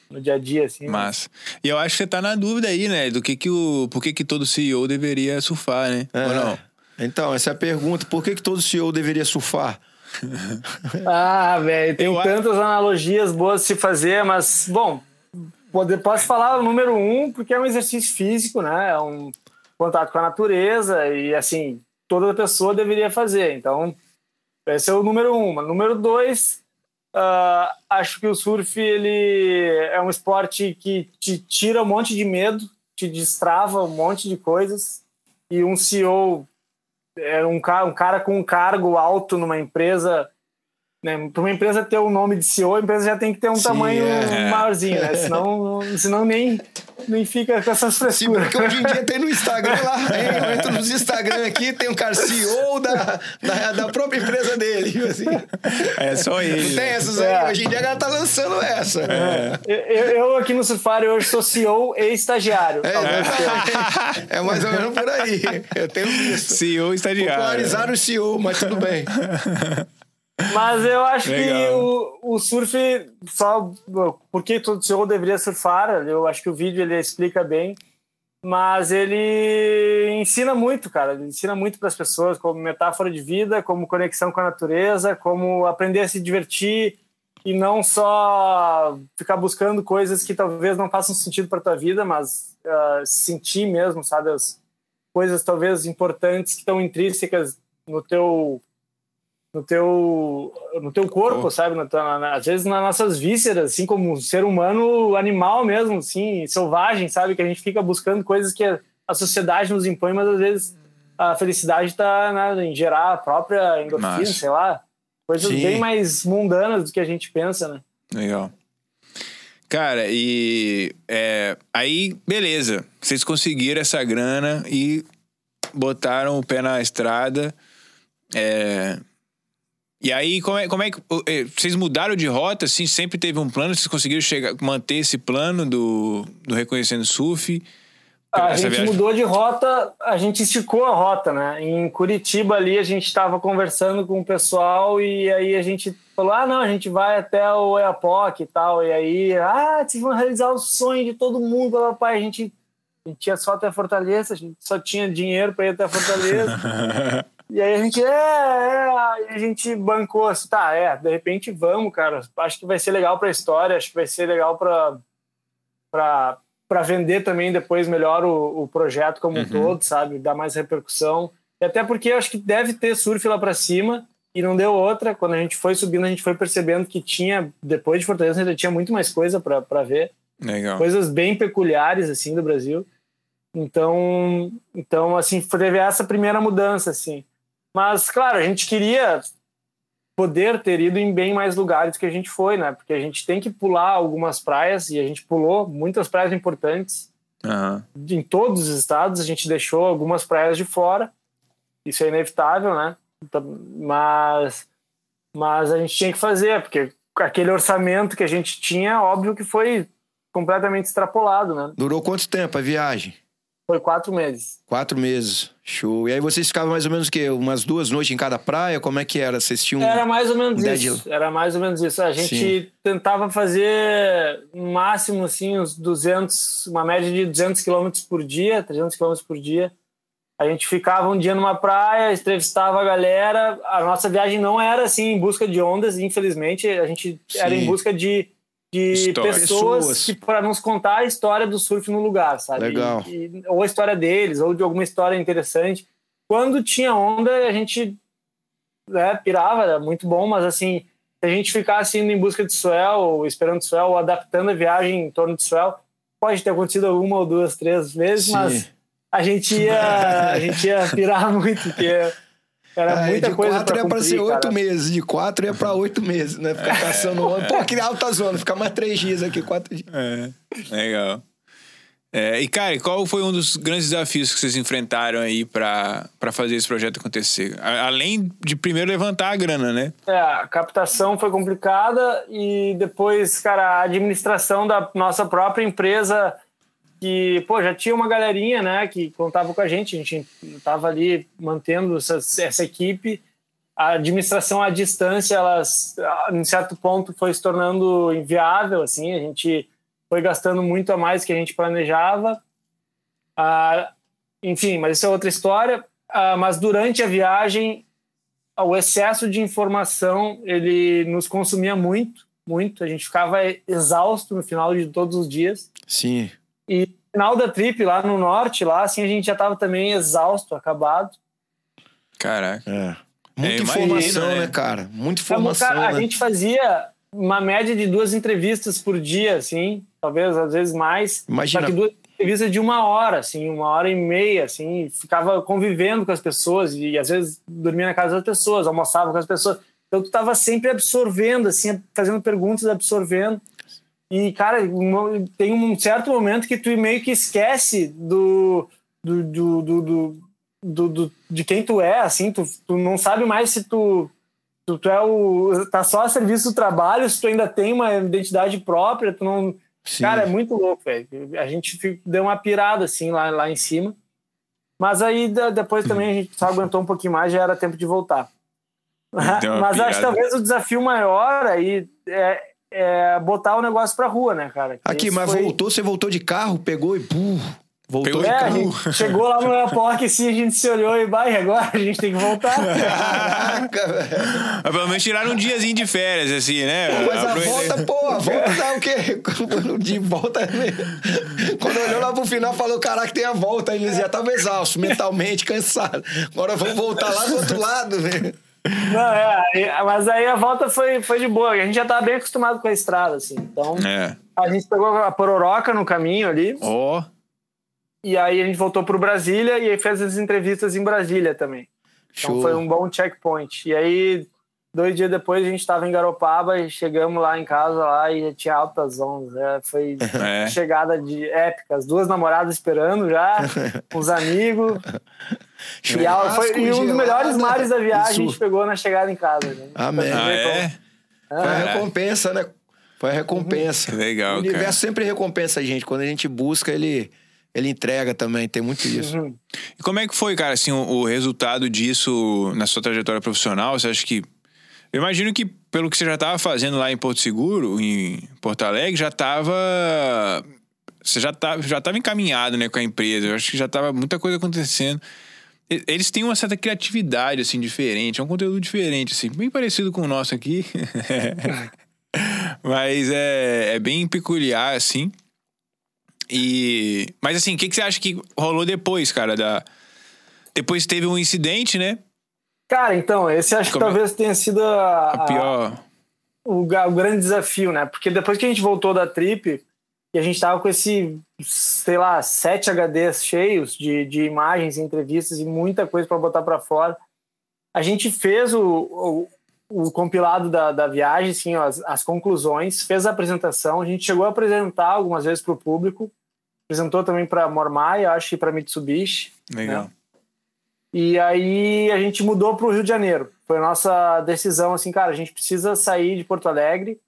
no dia a dia, assim. Mas, e eu acho que você tá na dúvida aí, né? Do que que o... Por que que todo CEO deveria surfar, né? É. Ou não? Então, essa é a pergunta. Por que que todo CEO deveria surfar? (laughs) ah, velho, tem eu tantas acho... analogias boas de se fazer, mas, bom, posso falar o número um, porque é um exercício físico, né? É um contato com a natureza e, assim, toda pessoa deveria fazer. Então, esse é o número um. Mas, número dois, uh, acho que o surf ele é um esporte que te tira um monte de medo, te destrava um monte de coisas. E um CEO é um cara, um cara com um cargo alto numa empresa né, para uma empresa ter o nome de CEO, a empresa já tem que ter um Sim, tamanho é. maiorzinho, né? Senão, senão nem, nem fica com essas frescuras. Sim, porque hoje em dia tem no Instagram lá, (laughs) eu entro nos Instagram aqui, tem um cara CEO da, da, da própria empresa dele. Assim. É só ele. Não tem essas aí, é. hoje em dia a galera tá lançando essa. É. Eu, eu, aqui no Surfari hoje sou CEO e estagiário. É, é, mais ou menos por aí. Eu tenho visto. CEO e estagiário. Popularizaram o CEO, mas tudo bem. (laughs) Mas eu acho Legal. que o, o surf, só porque todo CEO deveria surfar, eu acho que o vídeo ele explica bem, mas ele ensina muito, cara. Ele ensina muito para as pessoas como metáfora de vida, como conexão com a natureza, como aprender a se divertir e não só ficar buscando coisas que talvez não façam sentido para tua vida, mas uh, sentir mesmo, sabe, as coisas talvez importantes que estão intrínsecas no teu no teu, no teu corpo, oh. sabe? Na, na, às vezes nas nossas vísceras, assim como ser humano, animal mesmo, assim, selvagem, sabe? Que a gente fica buscando coisas que a sociedade nos impõe, mas às vezes a felicidade está né, em gerar a própria endorfina, sei lá. Coisas Sim. bem mais mundanas do que a gente pensa, né? Legal. Cara, e é, aí, beleza. Vocês conseguiram essa grana e botaram o pé na estrada. É, e aí, como é, como é que. Eh, vocês mudaram de rota, assim? Sempre teve um plano? Vocês conseguiram chegar, manter esse plano do, do Reconhecendo Surf? A gente viagem? mudou de rota, a gente esticou a rota, né? Em Curitiba ali a gente estava conversando com o pessoal e aí a gente falou: ah, não, a gente vai até o Eapoc e tal. E aí, ah, vocês vão realizar o sonho de todo mundo, papai. A gente, a gente ia só até Fortaleza, a gente só tinha dinheiro para ir até Fortaleza. (laughs) E aí a gente, é, é, a gente bancou assim, tá, é, de repente vamos, cara. Acho que vai ser legal para a história, acho que vai ser legal para para vender também depois melhor o, o projeto como uhum. um todo, sabe? Dar mais repercussão. E até porque eu acho que deve ter surf lá para cima e não deu outra. Quando a gente foi subindo, a gente foi percebendo que tinha, depois de Fortaleza, ainda tinha muito mais coisa para ver. Legal. Coisas bem peculiares, assim, do Brasil. Então, então assim, teve essa primeira mudança, assim. Mas, claro, a gente queria poder ter ido em bem mais lugares que a gente foi, né? Porque a gente tem que pular algumas praias e a gente pulou muitas praias importantes. Uhum. Em todos os estados, a gente deixou algumas praias de fora. Isso é inevitável, né? Então, mas, mas a gente tinha que fazer, porque aquele orçamento que a gente tinha, óbvio que foi completamente extrapolado, né? Durou quanto tempo a viagem? Foi quatro meses. Quatro meses. Show. E aí vocês ficavam mais ou menos o quê? Umas duas noites em cada praia? Como é que era? Vocês tinham. Era mais ou menos isso. De... Era mais ou menos isso. A gente Sim. tentava fazer no máximo, assim, uns 200, uma média de 200 quilômetros por dia, 300 quilômetros por dia. A gente ficava um dia numa praia, entrevistava a galera. A nossa viagem não era assim em busca de ondas, infelizmente. A gente Sim. era em busca de de História. pessoas, que para nos contar a história do surf no lugar, sabe? Legal. E, e, ou a história deles, ou de alguma história interessante. Quando tinha onda, a gente né, pirava, era muito bom, mas assim, se a gente ficasse indo em busca de swell, ou esperando swell, ou adaptando a viagem em torno de swell, pode ter acontecido uma ou duas, três vezes, Sim. mas a gente ia, a gente ia pirar (laughs) muito, porque era ah, muita de coisa quatro ia pra ser oito meses. De quatro ia pra oito meses, né? Ficar caçando onda. (laughs) Pô, que alta zona, ficar mais três dias aqui, quatro dias. É, legal. É, e, cara, qual foi um dos grandes desafios que vocês enfrentaram aí para fazer esse projeto acontecer? Além de primeiro levantar a grana, né? É, a captação foi complicada e depois, cara, a administração da nossa própria empresa, que, pô, já tinha uma galerinha, né, que contava com a gente, a gente tava ali mantendo essa, essa equipe. A administração à distância, elas, em certo ponto, foi se tornando inviável, assim, a gente foi gastando muito a mais que a gente planejava. Ah, enfim, mas isso é outra história. Ah, mas durante a viagem, o excesso de informação ele nos consumia muito, muito. A gente ficava exausto no final de todos os dias. Sim. E no final da trip lá no norte, lá assim a gente já estava também exausto, acabado. Caraca. É. Muita é, informação, né? né, cara? Muita informação. Cara, né? A gente fazia uma média de duas entrevistas por dia, assim, talvez às vezes mais. Imagina. Só que duas entrevistas de uma hora, assim, uma hora e meia, assim, ficava convivendo com as pessoas e às vezes dormia na casa das pessoas, almoçava com as pessoas. Então tu estava sempre absorvendo, assim, fazendo perguntas, absorvendo. E, cara, tem um certo momento que tu meio que esquece do, do, do, do, do, do de quem tu é, assim, tu, tu não sabe mais se tu tu, tu é o tá só a serviço do trabalho, se tu ainda tem uma identidade própria, tu não Sim. Cara, é muito louco, velho. A gente deu uma pirada assim lá, lá em cima. Mas aí depois também a gente só aguentou um pouquinho mais, já era tempo de voltar. (laughs) Mas acho que talvez o desafio maior aí é, é botar o negócio pra rua, né, cara? Aqui, mas foi... voltou, você voltou de carro, pegou e pum, Voltou é, de (laughs) chegou lá no aeroporto assim, a gente se olhou e vai, agora a gente tem que voltar. (laughs) Caraca, velho. Pelo menos tiraram um diazinho de férias, assim, né? Pô, mas a volta, pô, a volta dá o quê? (laughs) De volta Quando olhou lá pro final, falou: caraca, tem a volta. Eles já estavam exaustos, mentalmente, cansados. Agora vamos voltar lá do outro lado, né? Não, é, mas aí a volta foi, foi de boa. A gente já tava bem acostumado com a estrada, assim. Então, é. a gente pegou a pororoca no caminho ali. Ó. Oh. E aí a gente voltou para Brasília e fez as entrevistas em Brasília também. Então Show. foi um bom checkpoint. E aí, dois dias depois, a gente estava em Garopaba e chegamos lá em casa lá e tinha altas ondas. É, foi (laughs) é. chegada de épica. As duas namoradas esperando já, (laughs) os amigos. e, ela foi, e um dos melhores mares da viagem Isso. a gente pegou na chegada em casa. Né? Amém. Ah, é? Foi a recompensa, né? Foi a recompensa. Uhum. Legal, O universo cara. sempre recompensa a gente. Quando a gente busca, ele ele entrega também, tem muito isso. Uhum. E como é que foi, cara, assim, o, o, resultado disso na sua trajetória profissional? Você acha que. Eu imagino que, pelo que você já estava fazendo lá em Porto Seguro, em Porto Alegre, já estava. Você já estava já tava encaminhado né, com a empresa. Eu acho que já estava muita coisa acontecendo. Eles têm uma certa criatividade, assim, diferente. É um conteúdo diferente, assim, bem parecido com o nosso aqui. (laughs) Mas é, é bem peculiar, assim. E. Mas assim, o que, que você acha que rolou depois, cara? Da... Depois teve um incidente, né? Cara, então, esse acho Como... que talvez tenha sido a, a pior. O, o, grande desafio, né? Porque depois que a gente voltou da trip e a gente tava com esse, sei lá, sete HDs cheios de, de imagens, entrevistas e muita coisa para botar para fora, a gente fez o, o, o compilado da, da viagem, assim, ó, as, as conclusões, fez a apresentação, a gente chegou a apresentar algumas vezes para o público apresentou também para Mormai, acho, e para Mitsubishi. Legal. Né? E aí a gente mudou para o Rio de Janeiro. Foi a nossa decisão, assim, cara, a gente precisa sair de Porto Alegre.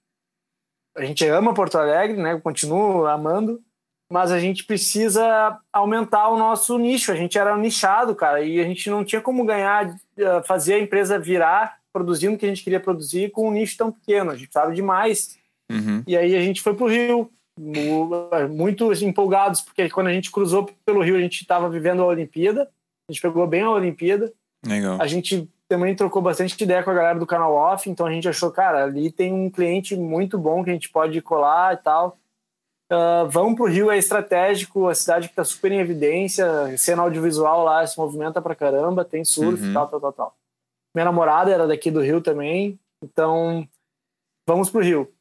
A gente ama Porto Alegre, né? Continuo amando, mas a gente precisa aumentar o nosso nicho. A gente era nichado, cara, e a gente não tinha como ganhar, eh, fazer a empresa virar produzindo o que a gente queria produzir com um nicho tão pequeno. A gente precisava de mais. Uhum. E aí a gente foi para o Rio, muito empolgados, porque quando a gente cruzou pelo Rio, a gente estava vivendo a Olimpíada, a gente pegou bem a Olimpíada. Legal. A gente também trocou bastante ideia com a galera do canal off, então a gente achou, cara, ali tem um cliente muito bom que a gente pode colar e tal. Uh, vamos pro Rio, é estratégico, a cidade que está super em evidência, cena audiovisual lá se movimenta pra caramba, tem surf e uhum. tal, tal, tal, tal. Minha namorada era daqui do Rio também, então vamos pro Rio.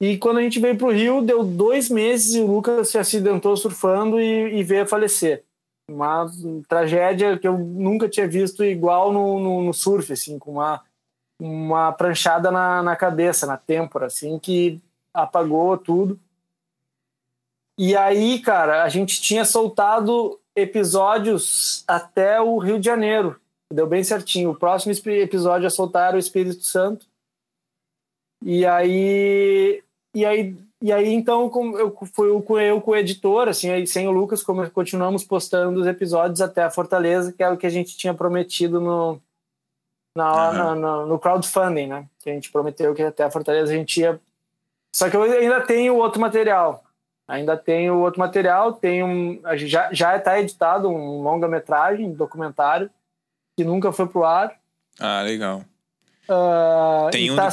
E quando a gente veio para o Rio, deu dois meses e o Lucas se acidentou surfando e, e veio a falecer. Uma tragédia que eu nunca tinha visto igual no, no, no surf, assim, com uma, uma pranchada na, na cabeça, na têmpora, assim, que apagou tudo. E aí, cara, a gente tinha soltado episódios até o Rio de Janeiro. Deu bem certinho. O próximo episódio a soltar o Espírito Santo. E aí, e aí, e aí então eu fui eu, eu com o editor, assim, aí, sem o Lucas, como continuamos postando os episódios até a Fortaleza, que é o que a gente tinha prometido no, na, uhum. na, na, no crowdfunding, né? Que a gente prometeu que até a Fortaleza a gente ia. Só que eu ainda tenho outro material. Ainda tenho outro material, tem um, já já está editado um longa-metragem, um documentário que nunca foi pro ar. Ah, legal. Uh, Tem um e, tá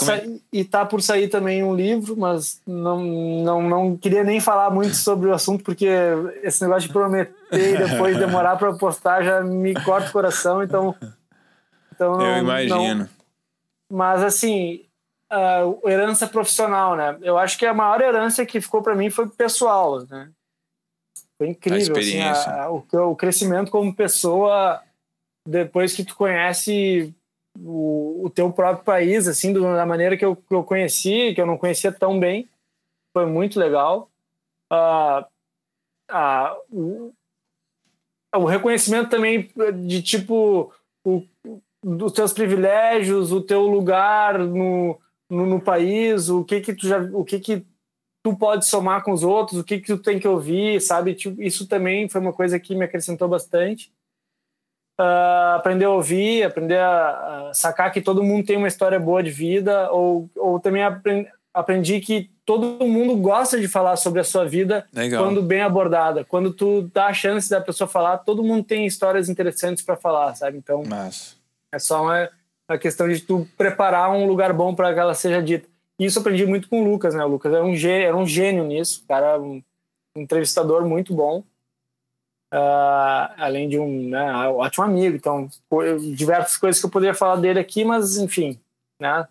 e tá por sair também um livro, mas não, não, não queria nem falar muito (laughs) sobre o assunto, porque esse negócio de prometer e depois demorar para postar já me corta o coração, então. então Eu imagino. Não, mas assim, uh, herança profissional, né? Eu acho que a maior herança que ficou para mim foi pessoal, né? Foi incrível, a assim, a, a, o, o crescimento como pessoa depois que tu conhece o, o teu próprio país, assim, da maneira que eu, que eu conheci, que eu não conhecia tão bem. Foi muito legal. Uh, uh, o, o reconhecimento também de tipo o, dos teus privilégios, o teu lugar no, no, no, país, o que que tu já, o que que tu pode somar com os outros, o que que tu tem que ouvir, sabe? Tipo, isso também foi uma coisa que me acrescentou bastante uh, aprender a ouvir, aprender a, a, sacar que todo mundo tem uma história boa de vida, ou, ou também aprendi, aprendi que todo mundo gosta de falar sobre a sua vida Legal. quando bem abordada. Quando tu dá a chance da pessoa falar, todo mundo tem histórias interessantes para falar, sabe? Então, Mas... é só uma, uma questão de tu preparar um lugar bom para que ela seja dita. E isso aprendi muito com o Lucas, né? O Lucas era um, gênio, era um gênio nisso, cara, um entrevistador muito bom. Uh, além de um né, ótimo amigo. Então, diversas coisas que eu poderia falar dele aqui, mas enfim, né?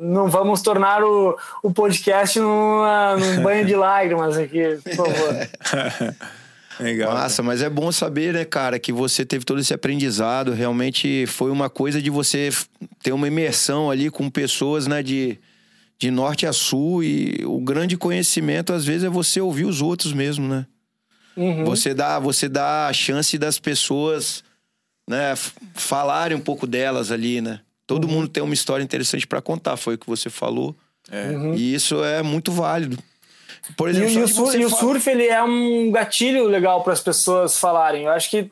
Não vamos tornar o, o podcast numa, num banho de (laughs) lágrimas aqui, por favor. (laughs) Legal. Massa, mas é bom saber, né, cara, que você teve todo esse aprendizado. Realmente foi uma coisa de você ter uma imersão ali com pessoas, né, de, de norte a sul. E o grande conhecimento, às vezes, é você ouvir os outros mesmo, né? Uhum. Você dá você dá a chance das pessoas, né, falarem um pouco delas ali, né? Todo uhum. mundo tem uma história interessante para contar, foi o que você falou. É. Uhum. E isso é muito válido. Por exemplo, e, e, o, surf, e o surf ele é um gatilho legal para as pessoas falarem. Eu acho que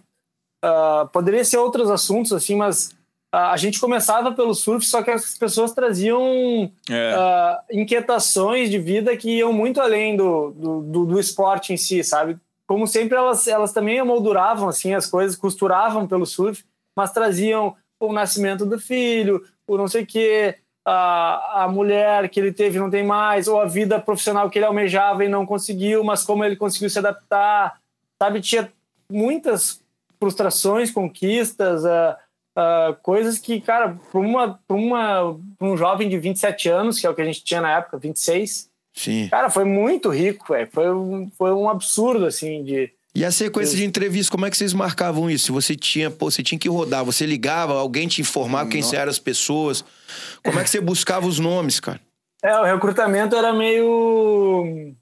uh, poderia ser outros assuntos assim, mas uh, a gente começava pelo surf, só que as pessoas traziam é. uh, inquietações de vida que iam muito além do, do, do, do esporte em si, sabe? Como sempre, elas, elas também amolduravam assim, as coisas, costuravam pelo surf, mas traziam o nascimento do filho, o não sei o quê, a, a mulher que ele teve não tem mais, ou a vida profissional que ele almejava e não conseguiu, mas como ele conseguiu se adaptar, sabe? Tinha muitas frustrações, conquistas, uh, uh, coisas que, cara, para uma, uma, um jovem de 27 anos, que é o que a gente tinha na época, 26, Sim. Cara, foi muito rico, velho. Foi, um, foi um absurdo, assim, de. E a sequência de entrevistas, como é que vocês marcavam isso? Você tinha, pô, você tinha que rodar, você ligava, alguém te informava quem eram as pessoas. Como é que você buscava os nomes, cara? É, o recrutamento era meio.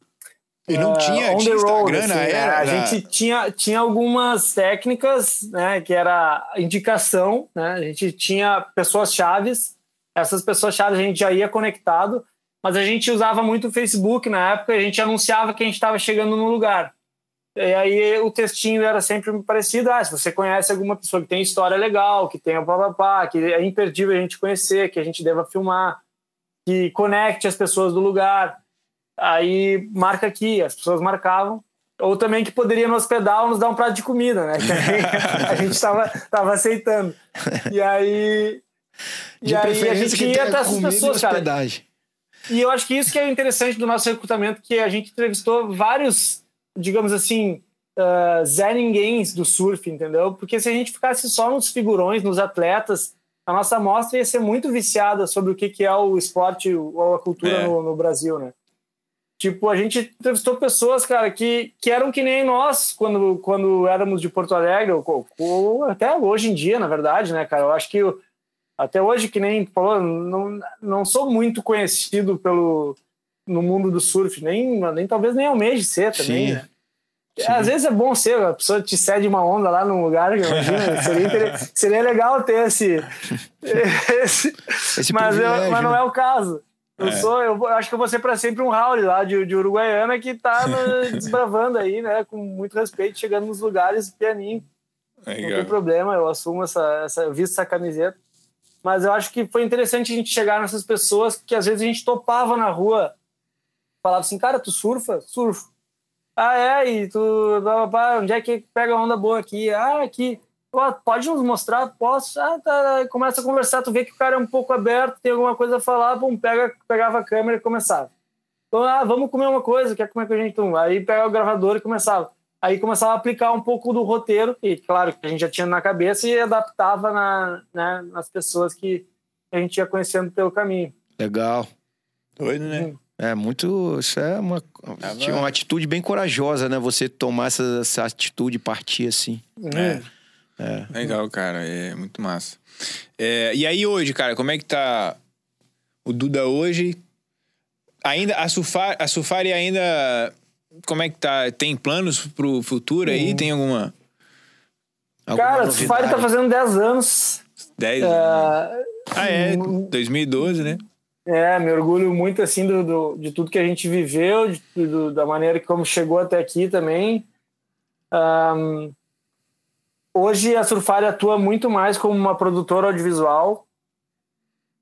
E não uh, tinha, tinha road, Instagram assim, era? A gente tinha, tinha algumas técnicas, né, que era indicação, né? A gente tinha pessoas chaves. Essas pessoas chaves a gente já ia conectado mas a gente usava muito o Facebook na época, a gente anunciava que a gente estava chegando no lugar. E aí o textinho era sempre parecido, ah, se você conhece alguma pessoa que tem história legal, que tem o papapá, que é imperdível a gente conhecer, que a gente deva filmar, que conecte as pessoas do lugar, aí marca aqui, as pessoas marcavam, ou também que poderia nos hospedar ou nos dar um prato de comida, né? (laughs) a gente estava tava aceitando. E aí, de e aí a gente ia até essas pessoas, cara. E eu acho que isso que é interessante do nosso recrutamento, que a gente entrevistou vários, digamos assim, uh, Zé Ninguéms do surf, entendeu? Porque se a gente ficasse só nos figurões, nos atletas, a nossa amostra ia ser muito viciada sobre o que, que é o esporte ou a cultura é. no, no, Brasil, né? Tipo, a gente entrevistou pessoas, cara, que, que eram que nem nós quando, quando éramos de Porto Alegre, ou, ou até hoje em dia, na verdade, né, cara? Eu acho que até hoje, que nem falou, não, não sou muito conhecido pelo, no mundo do surf, nem, nem talvez nem almeje ser também, Sim. né? Às vezes é bom ser, a pessoa te cede uma onda lá num lugar, imagina, (laughs) seria, seria legal ter esse. (laughs) esse- Esse mas, eu- mas não né? é o caso. Eu É. sou, eu acho que eu vou ser para sempre um Raul lá de, de Uruguaiana que tá no- (laughs) desbravando aí, né? Com muito respeito, chegando nos lugares pianinho. Não tem Legal. problema, eu assumo essa, essa visto essa camiseta. Mas eu acho que foi interessante a gente chegar nessas pessoas que às vezes a gente topava na rua, falava assim, cara, tu surfa? Surfo. Ah, é? E tu, onde é que pega onda boa aqui? Ah, aqui. Pode nos mostrar? Posso? Ah, tá. Começa a conversar, tu vê que o cara é um pouco aberto, tem alguma coisa a falar, pum, pega, pegava a câmera e começava. Então, ah, vamos comer uma coisa, quer comer com a gente? Então, aí pegava o gravador e começava. Aí começava a aplicar um pouco do roteiro, e claro que a gente já tinha na cabeça e adaptava na, né, nas pessoas que a gente ia conhecendo pelo caminho. Legal. Doido, né? É muito. Isso é uma, tinha uma atitude bem corajosa, né? Você tomar essa, essa atitude e partir assim. É. Legal, cara. É muito massa. É, e aí hoje, cara, como é que tá o Duda hoje? Ainda a Sufari, a Sufari ainda como é que tá? Tem planos pro futuro aí? Uhum. Tem alguma Alguma Cara, novidade? Safari tá fazendo 10 anos. 10? Ah, ah, é, hum. 2012, né? É, me orgulho muito assim do, do- de tudo que a gente viveu, de- do- da maneira que como chegou até aqui também. Ahn, hoje a Surfari atua muito mais como uma produtora audiovisual,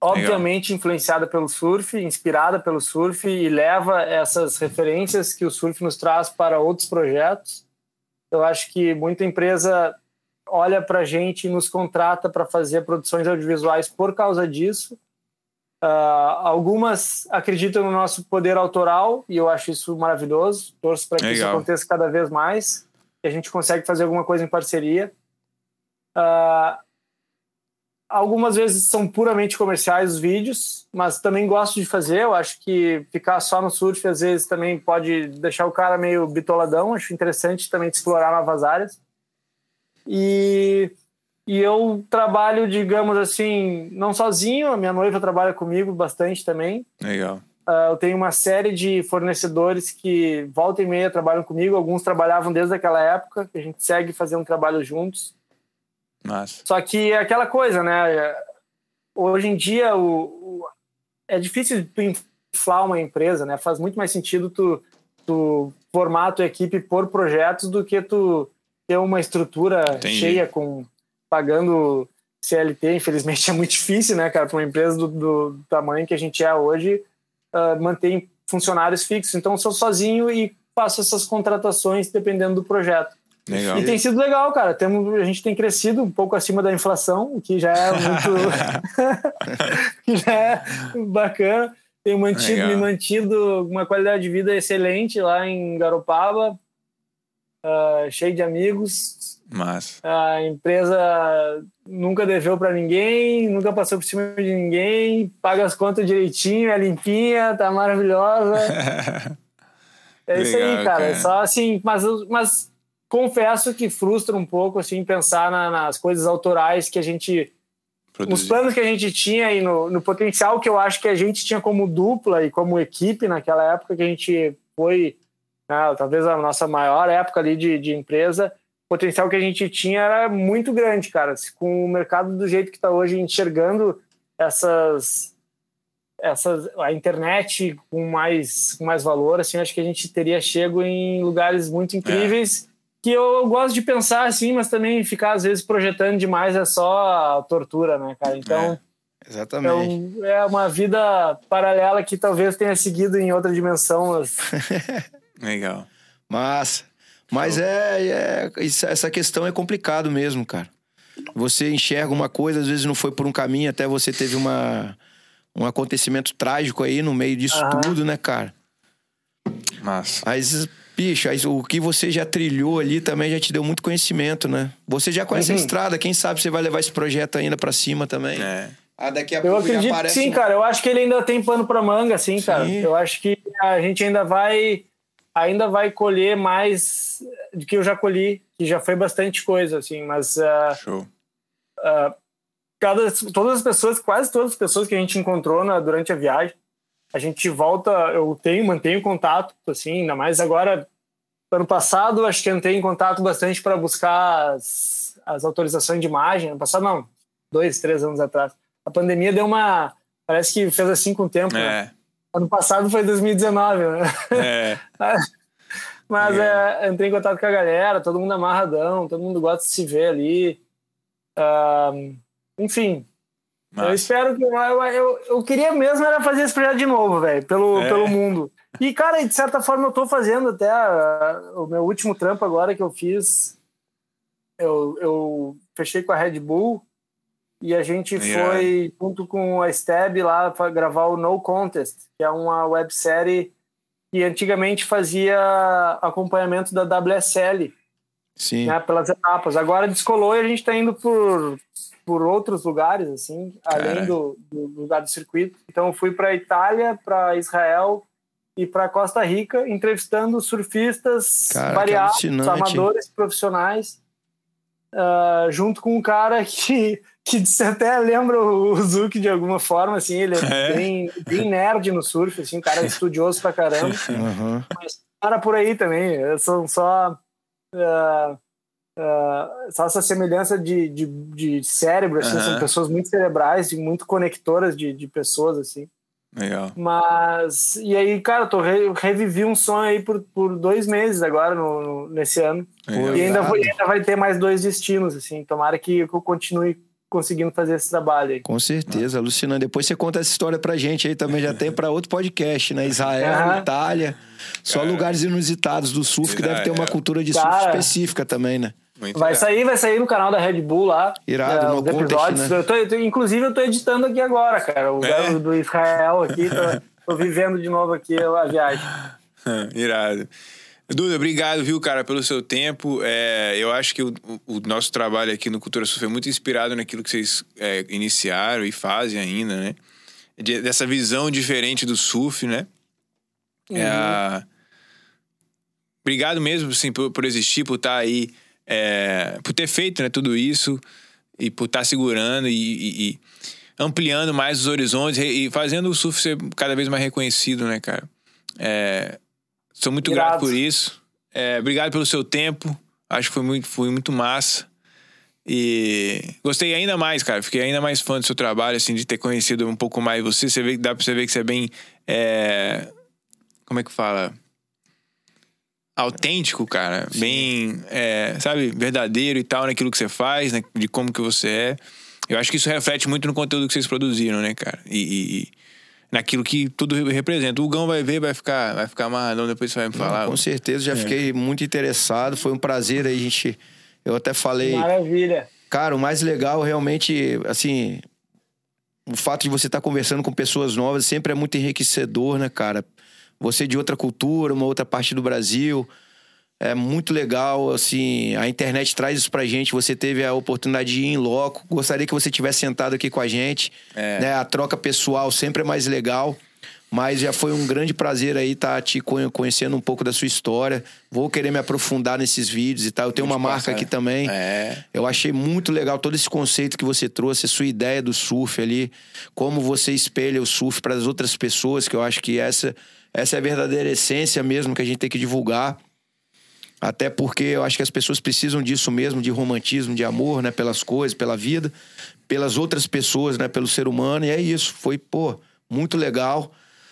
obviamente influenciada pelo surf, inspirada pelo surf e leva essas referências que o surf nos traz para outros projetos. Eu acho que muita empresa olha para a gente e nos contrata para fazer produções audiovisuais por causa disso. Ah, algumas acreditam no nosso poder autoral e eu acho isso maravilhoso. Torço para que isso Legal. aconteça cada vez mais e a gente consegue fazer alguma coisa em parceria. Ah, algumas vezes são puramente comerciais os vídeos, mas também gosto de fazer. Eu acho que ficar só no surf às vezes também pode deixar o cara meio bitoladão. Acho interessante também explorar novas áreas. E e eu trabalho, digamos assim, não sozinho, a minha noiva trabalha comigo bastante também. Legal. Ah, eu tenho uma série de fornecedores que volta e meia trabalham comigo, alguns trabalhavam desde aquela época, a gente segue fazendo trabalho juntos. Massa. Só que é aquela coisa, né? Hoje em dia o, o- é difícil tu inflar uma empresa, né? Faz muito mais sentido tu, tu formar a tua equipe por projetos do que tu ter uma estrutura Entendi. cheia com pagando CLT. Infelizmente (laughs) é muito difícil, né, cara, para uma empresa do, do tamanho que a gente é hoje ah, manter funcionários fixos. Então eu sou sozinho e faço essas contratações dependendo do projeto. Legal. E tem sido legal, cara. Temos, a gente tem crescido um pouco acima da inflação, o que já é muito. que (laughs) (laughs) já é bacana. Tenho mantido, Legal. me mantido uma qualidade de vida excelente lá em Garopaba, ah, cheio de amigos. Massa. A empresa nunca deveu para ninguém, nunca passou por cima de ninguém, paga as contas direitinho, é limpinha, tá maravilhosa. (laughs) É isso Legal, aí, cara. cara. É Só assim, mas, mas confesso que frustra um pouco assim pensar na- nas coisas autorais que a gente, nos Produzir. planos que a gente tinha e no, no potencial que eu acho que a gente tinha como dupla e como equipe naquela época que a gente foi, né, talvez a nossa maior época ali de, de empresa. O potencial que a gente tinha era muito grande, cara. Com o mercado do jeito que está hoje, enxergando essas essas, a internet com mais, com mais valor, assim, acho que a gente teria chego em lugares muito incríveis que eu gosto de pensar assim, mas também ficar às vezes projetando demais é só tortura, né, cara? Então Exatamente. é, é uma vida paralela que talvez tenha seguido em outra dimensão. mas- (laughs) Legal. Massa. Mas é, é- isso- essa questão é complicado mesmo, cara. Você enxerga uma coisa, às vezes não foi por um caminho, até você teve uma, um acontecimento trágico aí no meio disso Aham. tudo, né, cara? Massa. Mas, bicho, o que você já trilhou ali também já te deu muito conhecimento, né? Você já conhece a Uhum. estrada, quem sabe você vai levar esse projeto ainda pra cima também. É. Ah, daqui a Eu pouco acredito já que aparece sim, um- cara. Eu acho que ele ainda tem pano para manga, sim, cara. Eu acho que a gente ainda vai ainda vai colher mais do que eu já colhi, que já foi bastante coisa, assim. Mas ah, Show. cada, todas as pessoas, quase todas as pessoas que a gente encontrou na, durante a viagem, a gente volta, eu tenho, mantenho contato, assim, ainda mais agora. Ano passado, acho que entrei em contato bastante para buscar as, as autorizações de imagem. Ano passado, não, dois, três anos atrás. A pandemia deu uma. Parece que fez assim com o tempo. Né? É. Né? Ano passado foi 2019, né? É. (laughs) Mas é. É, entrei em contato com a galera, todo mundo amarradão, todo mundo gosta de se ver ali. Uh, enfim, mas... Eu espero que. Eu, eu, eu, queria mesmo era fazer esse projeto de novo, velho, pelo, é. pelo mundo. E, cara, de certa forma eu tô fazendo até a, o meu último trampo agora que eu fiz. Eu, eu fechei com a Red Bull e a gente yeah. foi junto com a Stab lá para gravar o No Contest, que é uma websérie que antigamente fazia acompanhamento da WSL. Sim. Né, pelas etapas. Agora descolou e a gente está indo por por outros lugares, assim, além do, do, lugar do circuito. Então, eu fui para Itália, para Israel e para Costa Rica, entrevistando surfistas Cara, variados, amadores, profissionais, uh, junto com um cara (laughs) que, que até lembra o Zuki de alguma forma, assim, ele é, (laughs) é. Bem, bem nerd no surf, assim, um cara estudioso pra caramba. (laughs) Uhum. Mas para por aí também, são só... Uh, Uh, só essa semelhança de, de, de cérebro, assim, uhum. são pessoas muito cerebrais e muito conectoras de, de pessoas, assim. Legal. Mas, e aí, cara, eu tô re, revivi um sonho aí por, por dois meses agora, no, no nesse ano. Legal. E ainda, vou, ainda vai ter mais dois destinos, assim. Tomara que eu continue conseguindo fazer esse trabalho aí. Com certeza, ah. Luciana. Depois você conta essa história pra gente aí também, já tem para outro podcast, né? Israel, uhum. Itália. Só Cara. lugares inusitados do surf que deve ter uma cultura de surf Cara. específica também, né? Muito vai sair, vai sair no canal da Red Bull lá. Irado, é, no episódios. Né? Eu tô, eu, inclusive, eu tô editando aqui agora, cara. O é? do Israel aqui. Tô, tô, vivendo de novo aqui a viagem. (laughs) Irado. Duda, obrigado, viu, cara, pelo seu tempo. É, eu acho que o, o, nosso trabalho aqui no Cultura Surf é muito inspirado naquilo que vocês é, iniciaram e fazem ainda, né? De, dessa visão diferente do surf, né? É uhum. É, obrigado mesmo, assim, por, por existir, por estar aí é, por ter feito né, tudo isso e por estar tá segurando e, e, e, ampliando mais os horizontes e fazendo o surf ser cada vez mais reconhecido, né, cara? É, sou muito grato por isso. É, obrigado pelo seu tempo. Acho que foi muito, foi muito massa. E gostei ainda mais, cara. Fiquei ainda mais fã do seu trabalho, assim, de ter conhecido um pouco mais você. Você vê, dá pra você ver que você é bem. É... Como é que fala? Autêntico, cara. Sim. Bem, é, sabe, verdadeiro e tal naquilo que você faz, né, de como que você é. Eu acho que isso reflete muito no conteúdo que vocês produziram, né, cara? E, e naquilo que tudo representa. O Gão vai ver, vai ficar, vai ficar amarradão, depois você vai me falar. Não, com certeza, já é. fiquei muito interessado. Foi um prazer aí, a gente. Eu até falei. Maravilha. Cara, o mais legal realmente, assim. O fato de você estar conversando com pessoas novas sempre é muito enriquecedor, né, cara? Você de outra cultura, uma outra parte do Brasil. É muito legal, assim, a internet traz isso pra gente. Você teve a oportunidade de ir em loco. Gostaria que você tivesse sentado aqui com a gente. É. Né? A troca pessoal sempre é mais legal. Mas já foi um grande prazer aí estar tá te conhecendo um pouco da sua história. Vou querer me aprofundar nesses vídeos e tal. Eu tenho uma marca aqui também. É. Eu achei muito legal todo esse conceito que você trouxe, a sua ideia do surf ali, como você espelha o surf para as outras pessoas, que eu acho que essa essa é a verdadeira essência mesmo que a gente tem que divulgar. Até porque eu acho que as pessoas precisam disso mesmo, de romantismo, de amor, né? Pelas coisas, pela vida, pelas outras pessoas, né? Pelo ser humano. E é isso. Foi, pô, muito legal.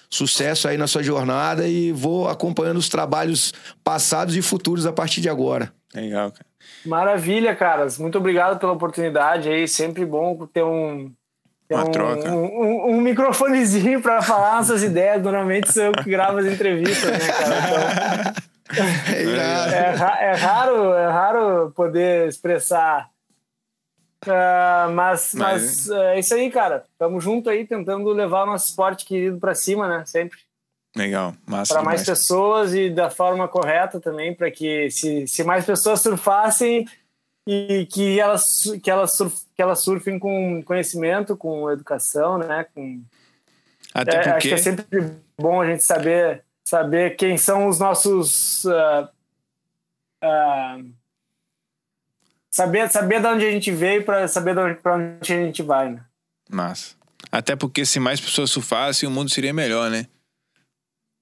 Sucesso aí na sua jornada e vou acompanhando os trabalhos passados e futuros a partir de agora. Legal, cara. Maravilha, caras. Muito obrigado pela oportunidade aí. Sempre bom ter um, uma um, troca. Um, um, um microfonezinho para falar nossas ideias. Normalmente sou eu que gravo as entrevistas, né, cara? Então, (laughs) é, é, raro, é raro poder expressar. Uh, mas, mas, mas é isso aí, cara. Tamo junto aí, tentando levar o nosso esporte querido para cima, né? Sempre. Legal, massa. Para mais pessoas e da forma correta também, para que se, se mais pessoas surfassem, e que elas, que elas, surf, que elas surfem com conhecimento, com educação, né? Com, Até porque... É, acho que é sempre bom a gente saber, saber quem são os nossos... Uh, uh, saber, saber de onde a gente veio para saber de onde, onde a gente vai, né? Massa. Até porque se mais pessoas surfassem, o mundo seria melhor, né?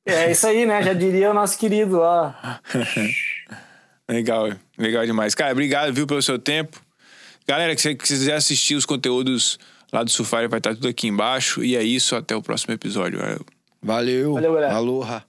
É isso aí, né? Já diria o nosso querido lá. (laughs) legal, legal demais. Cara, obrigado, viu, pelo seu tempo. Galera, que você quiser assistir os conteúdos lá do Surfire, vai estar tudo aqui embaixo. E é isso, até o próximo episódio. Valeu. Valeu, galera. Aloha.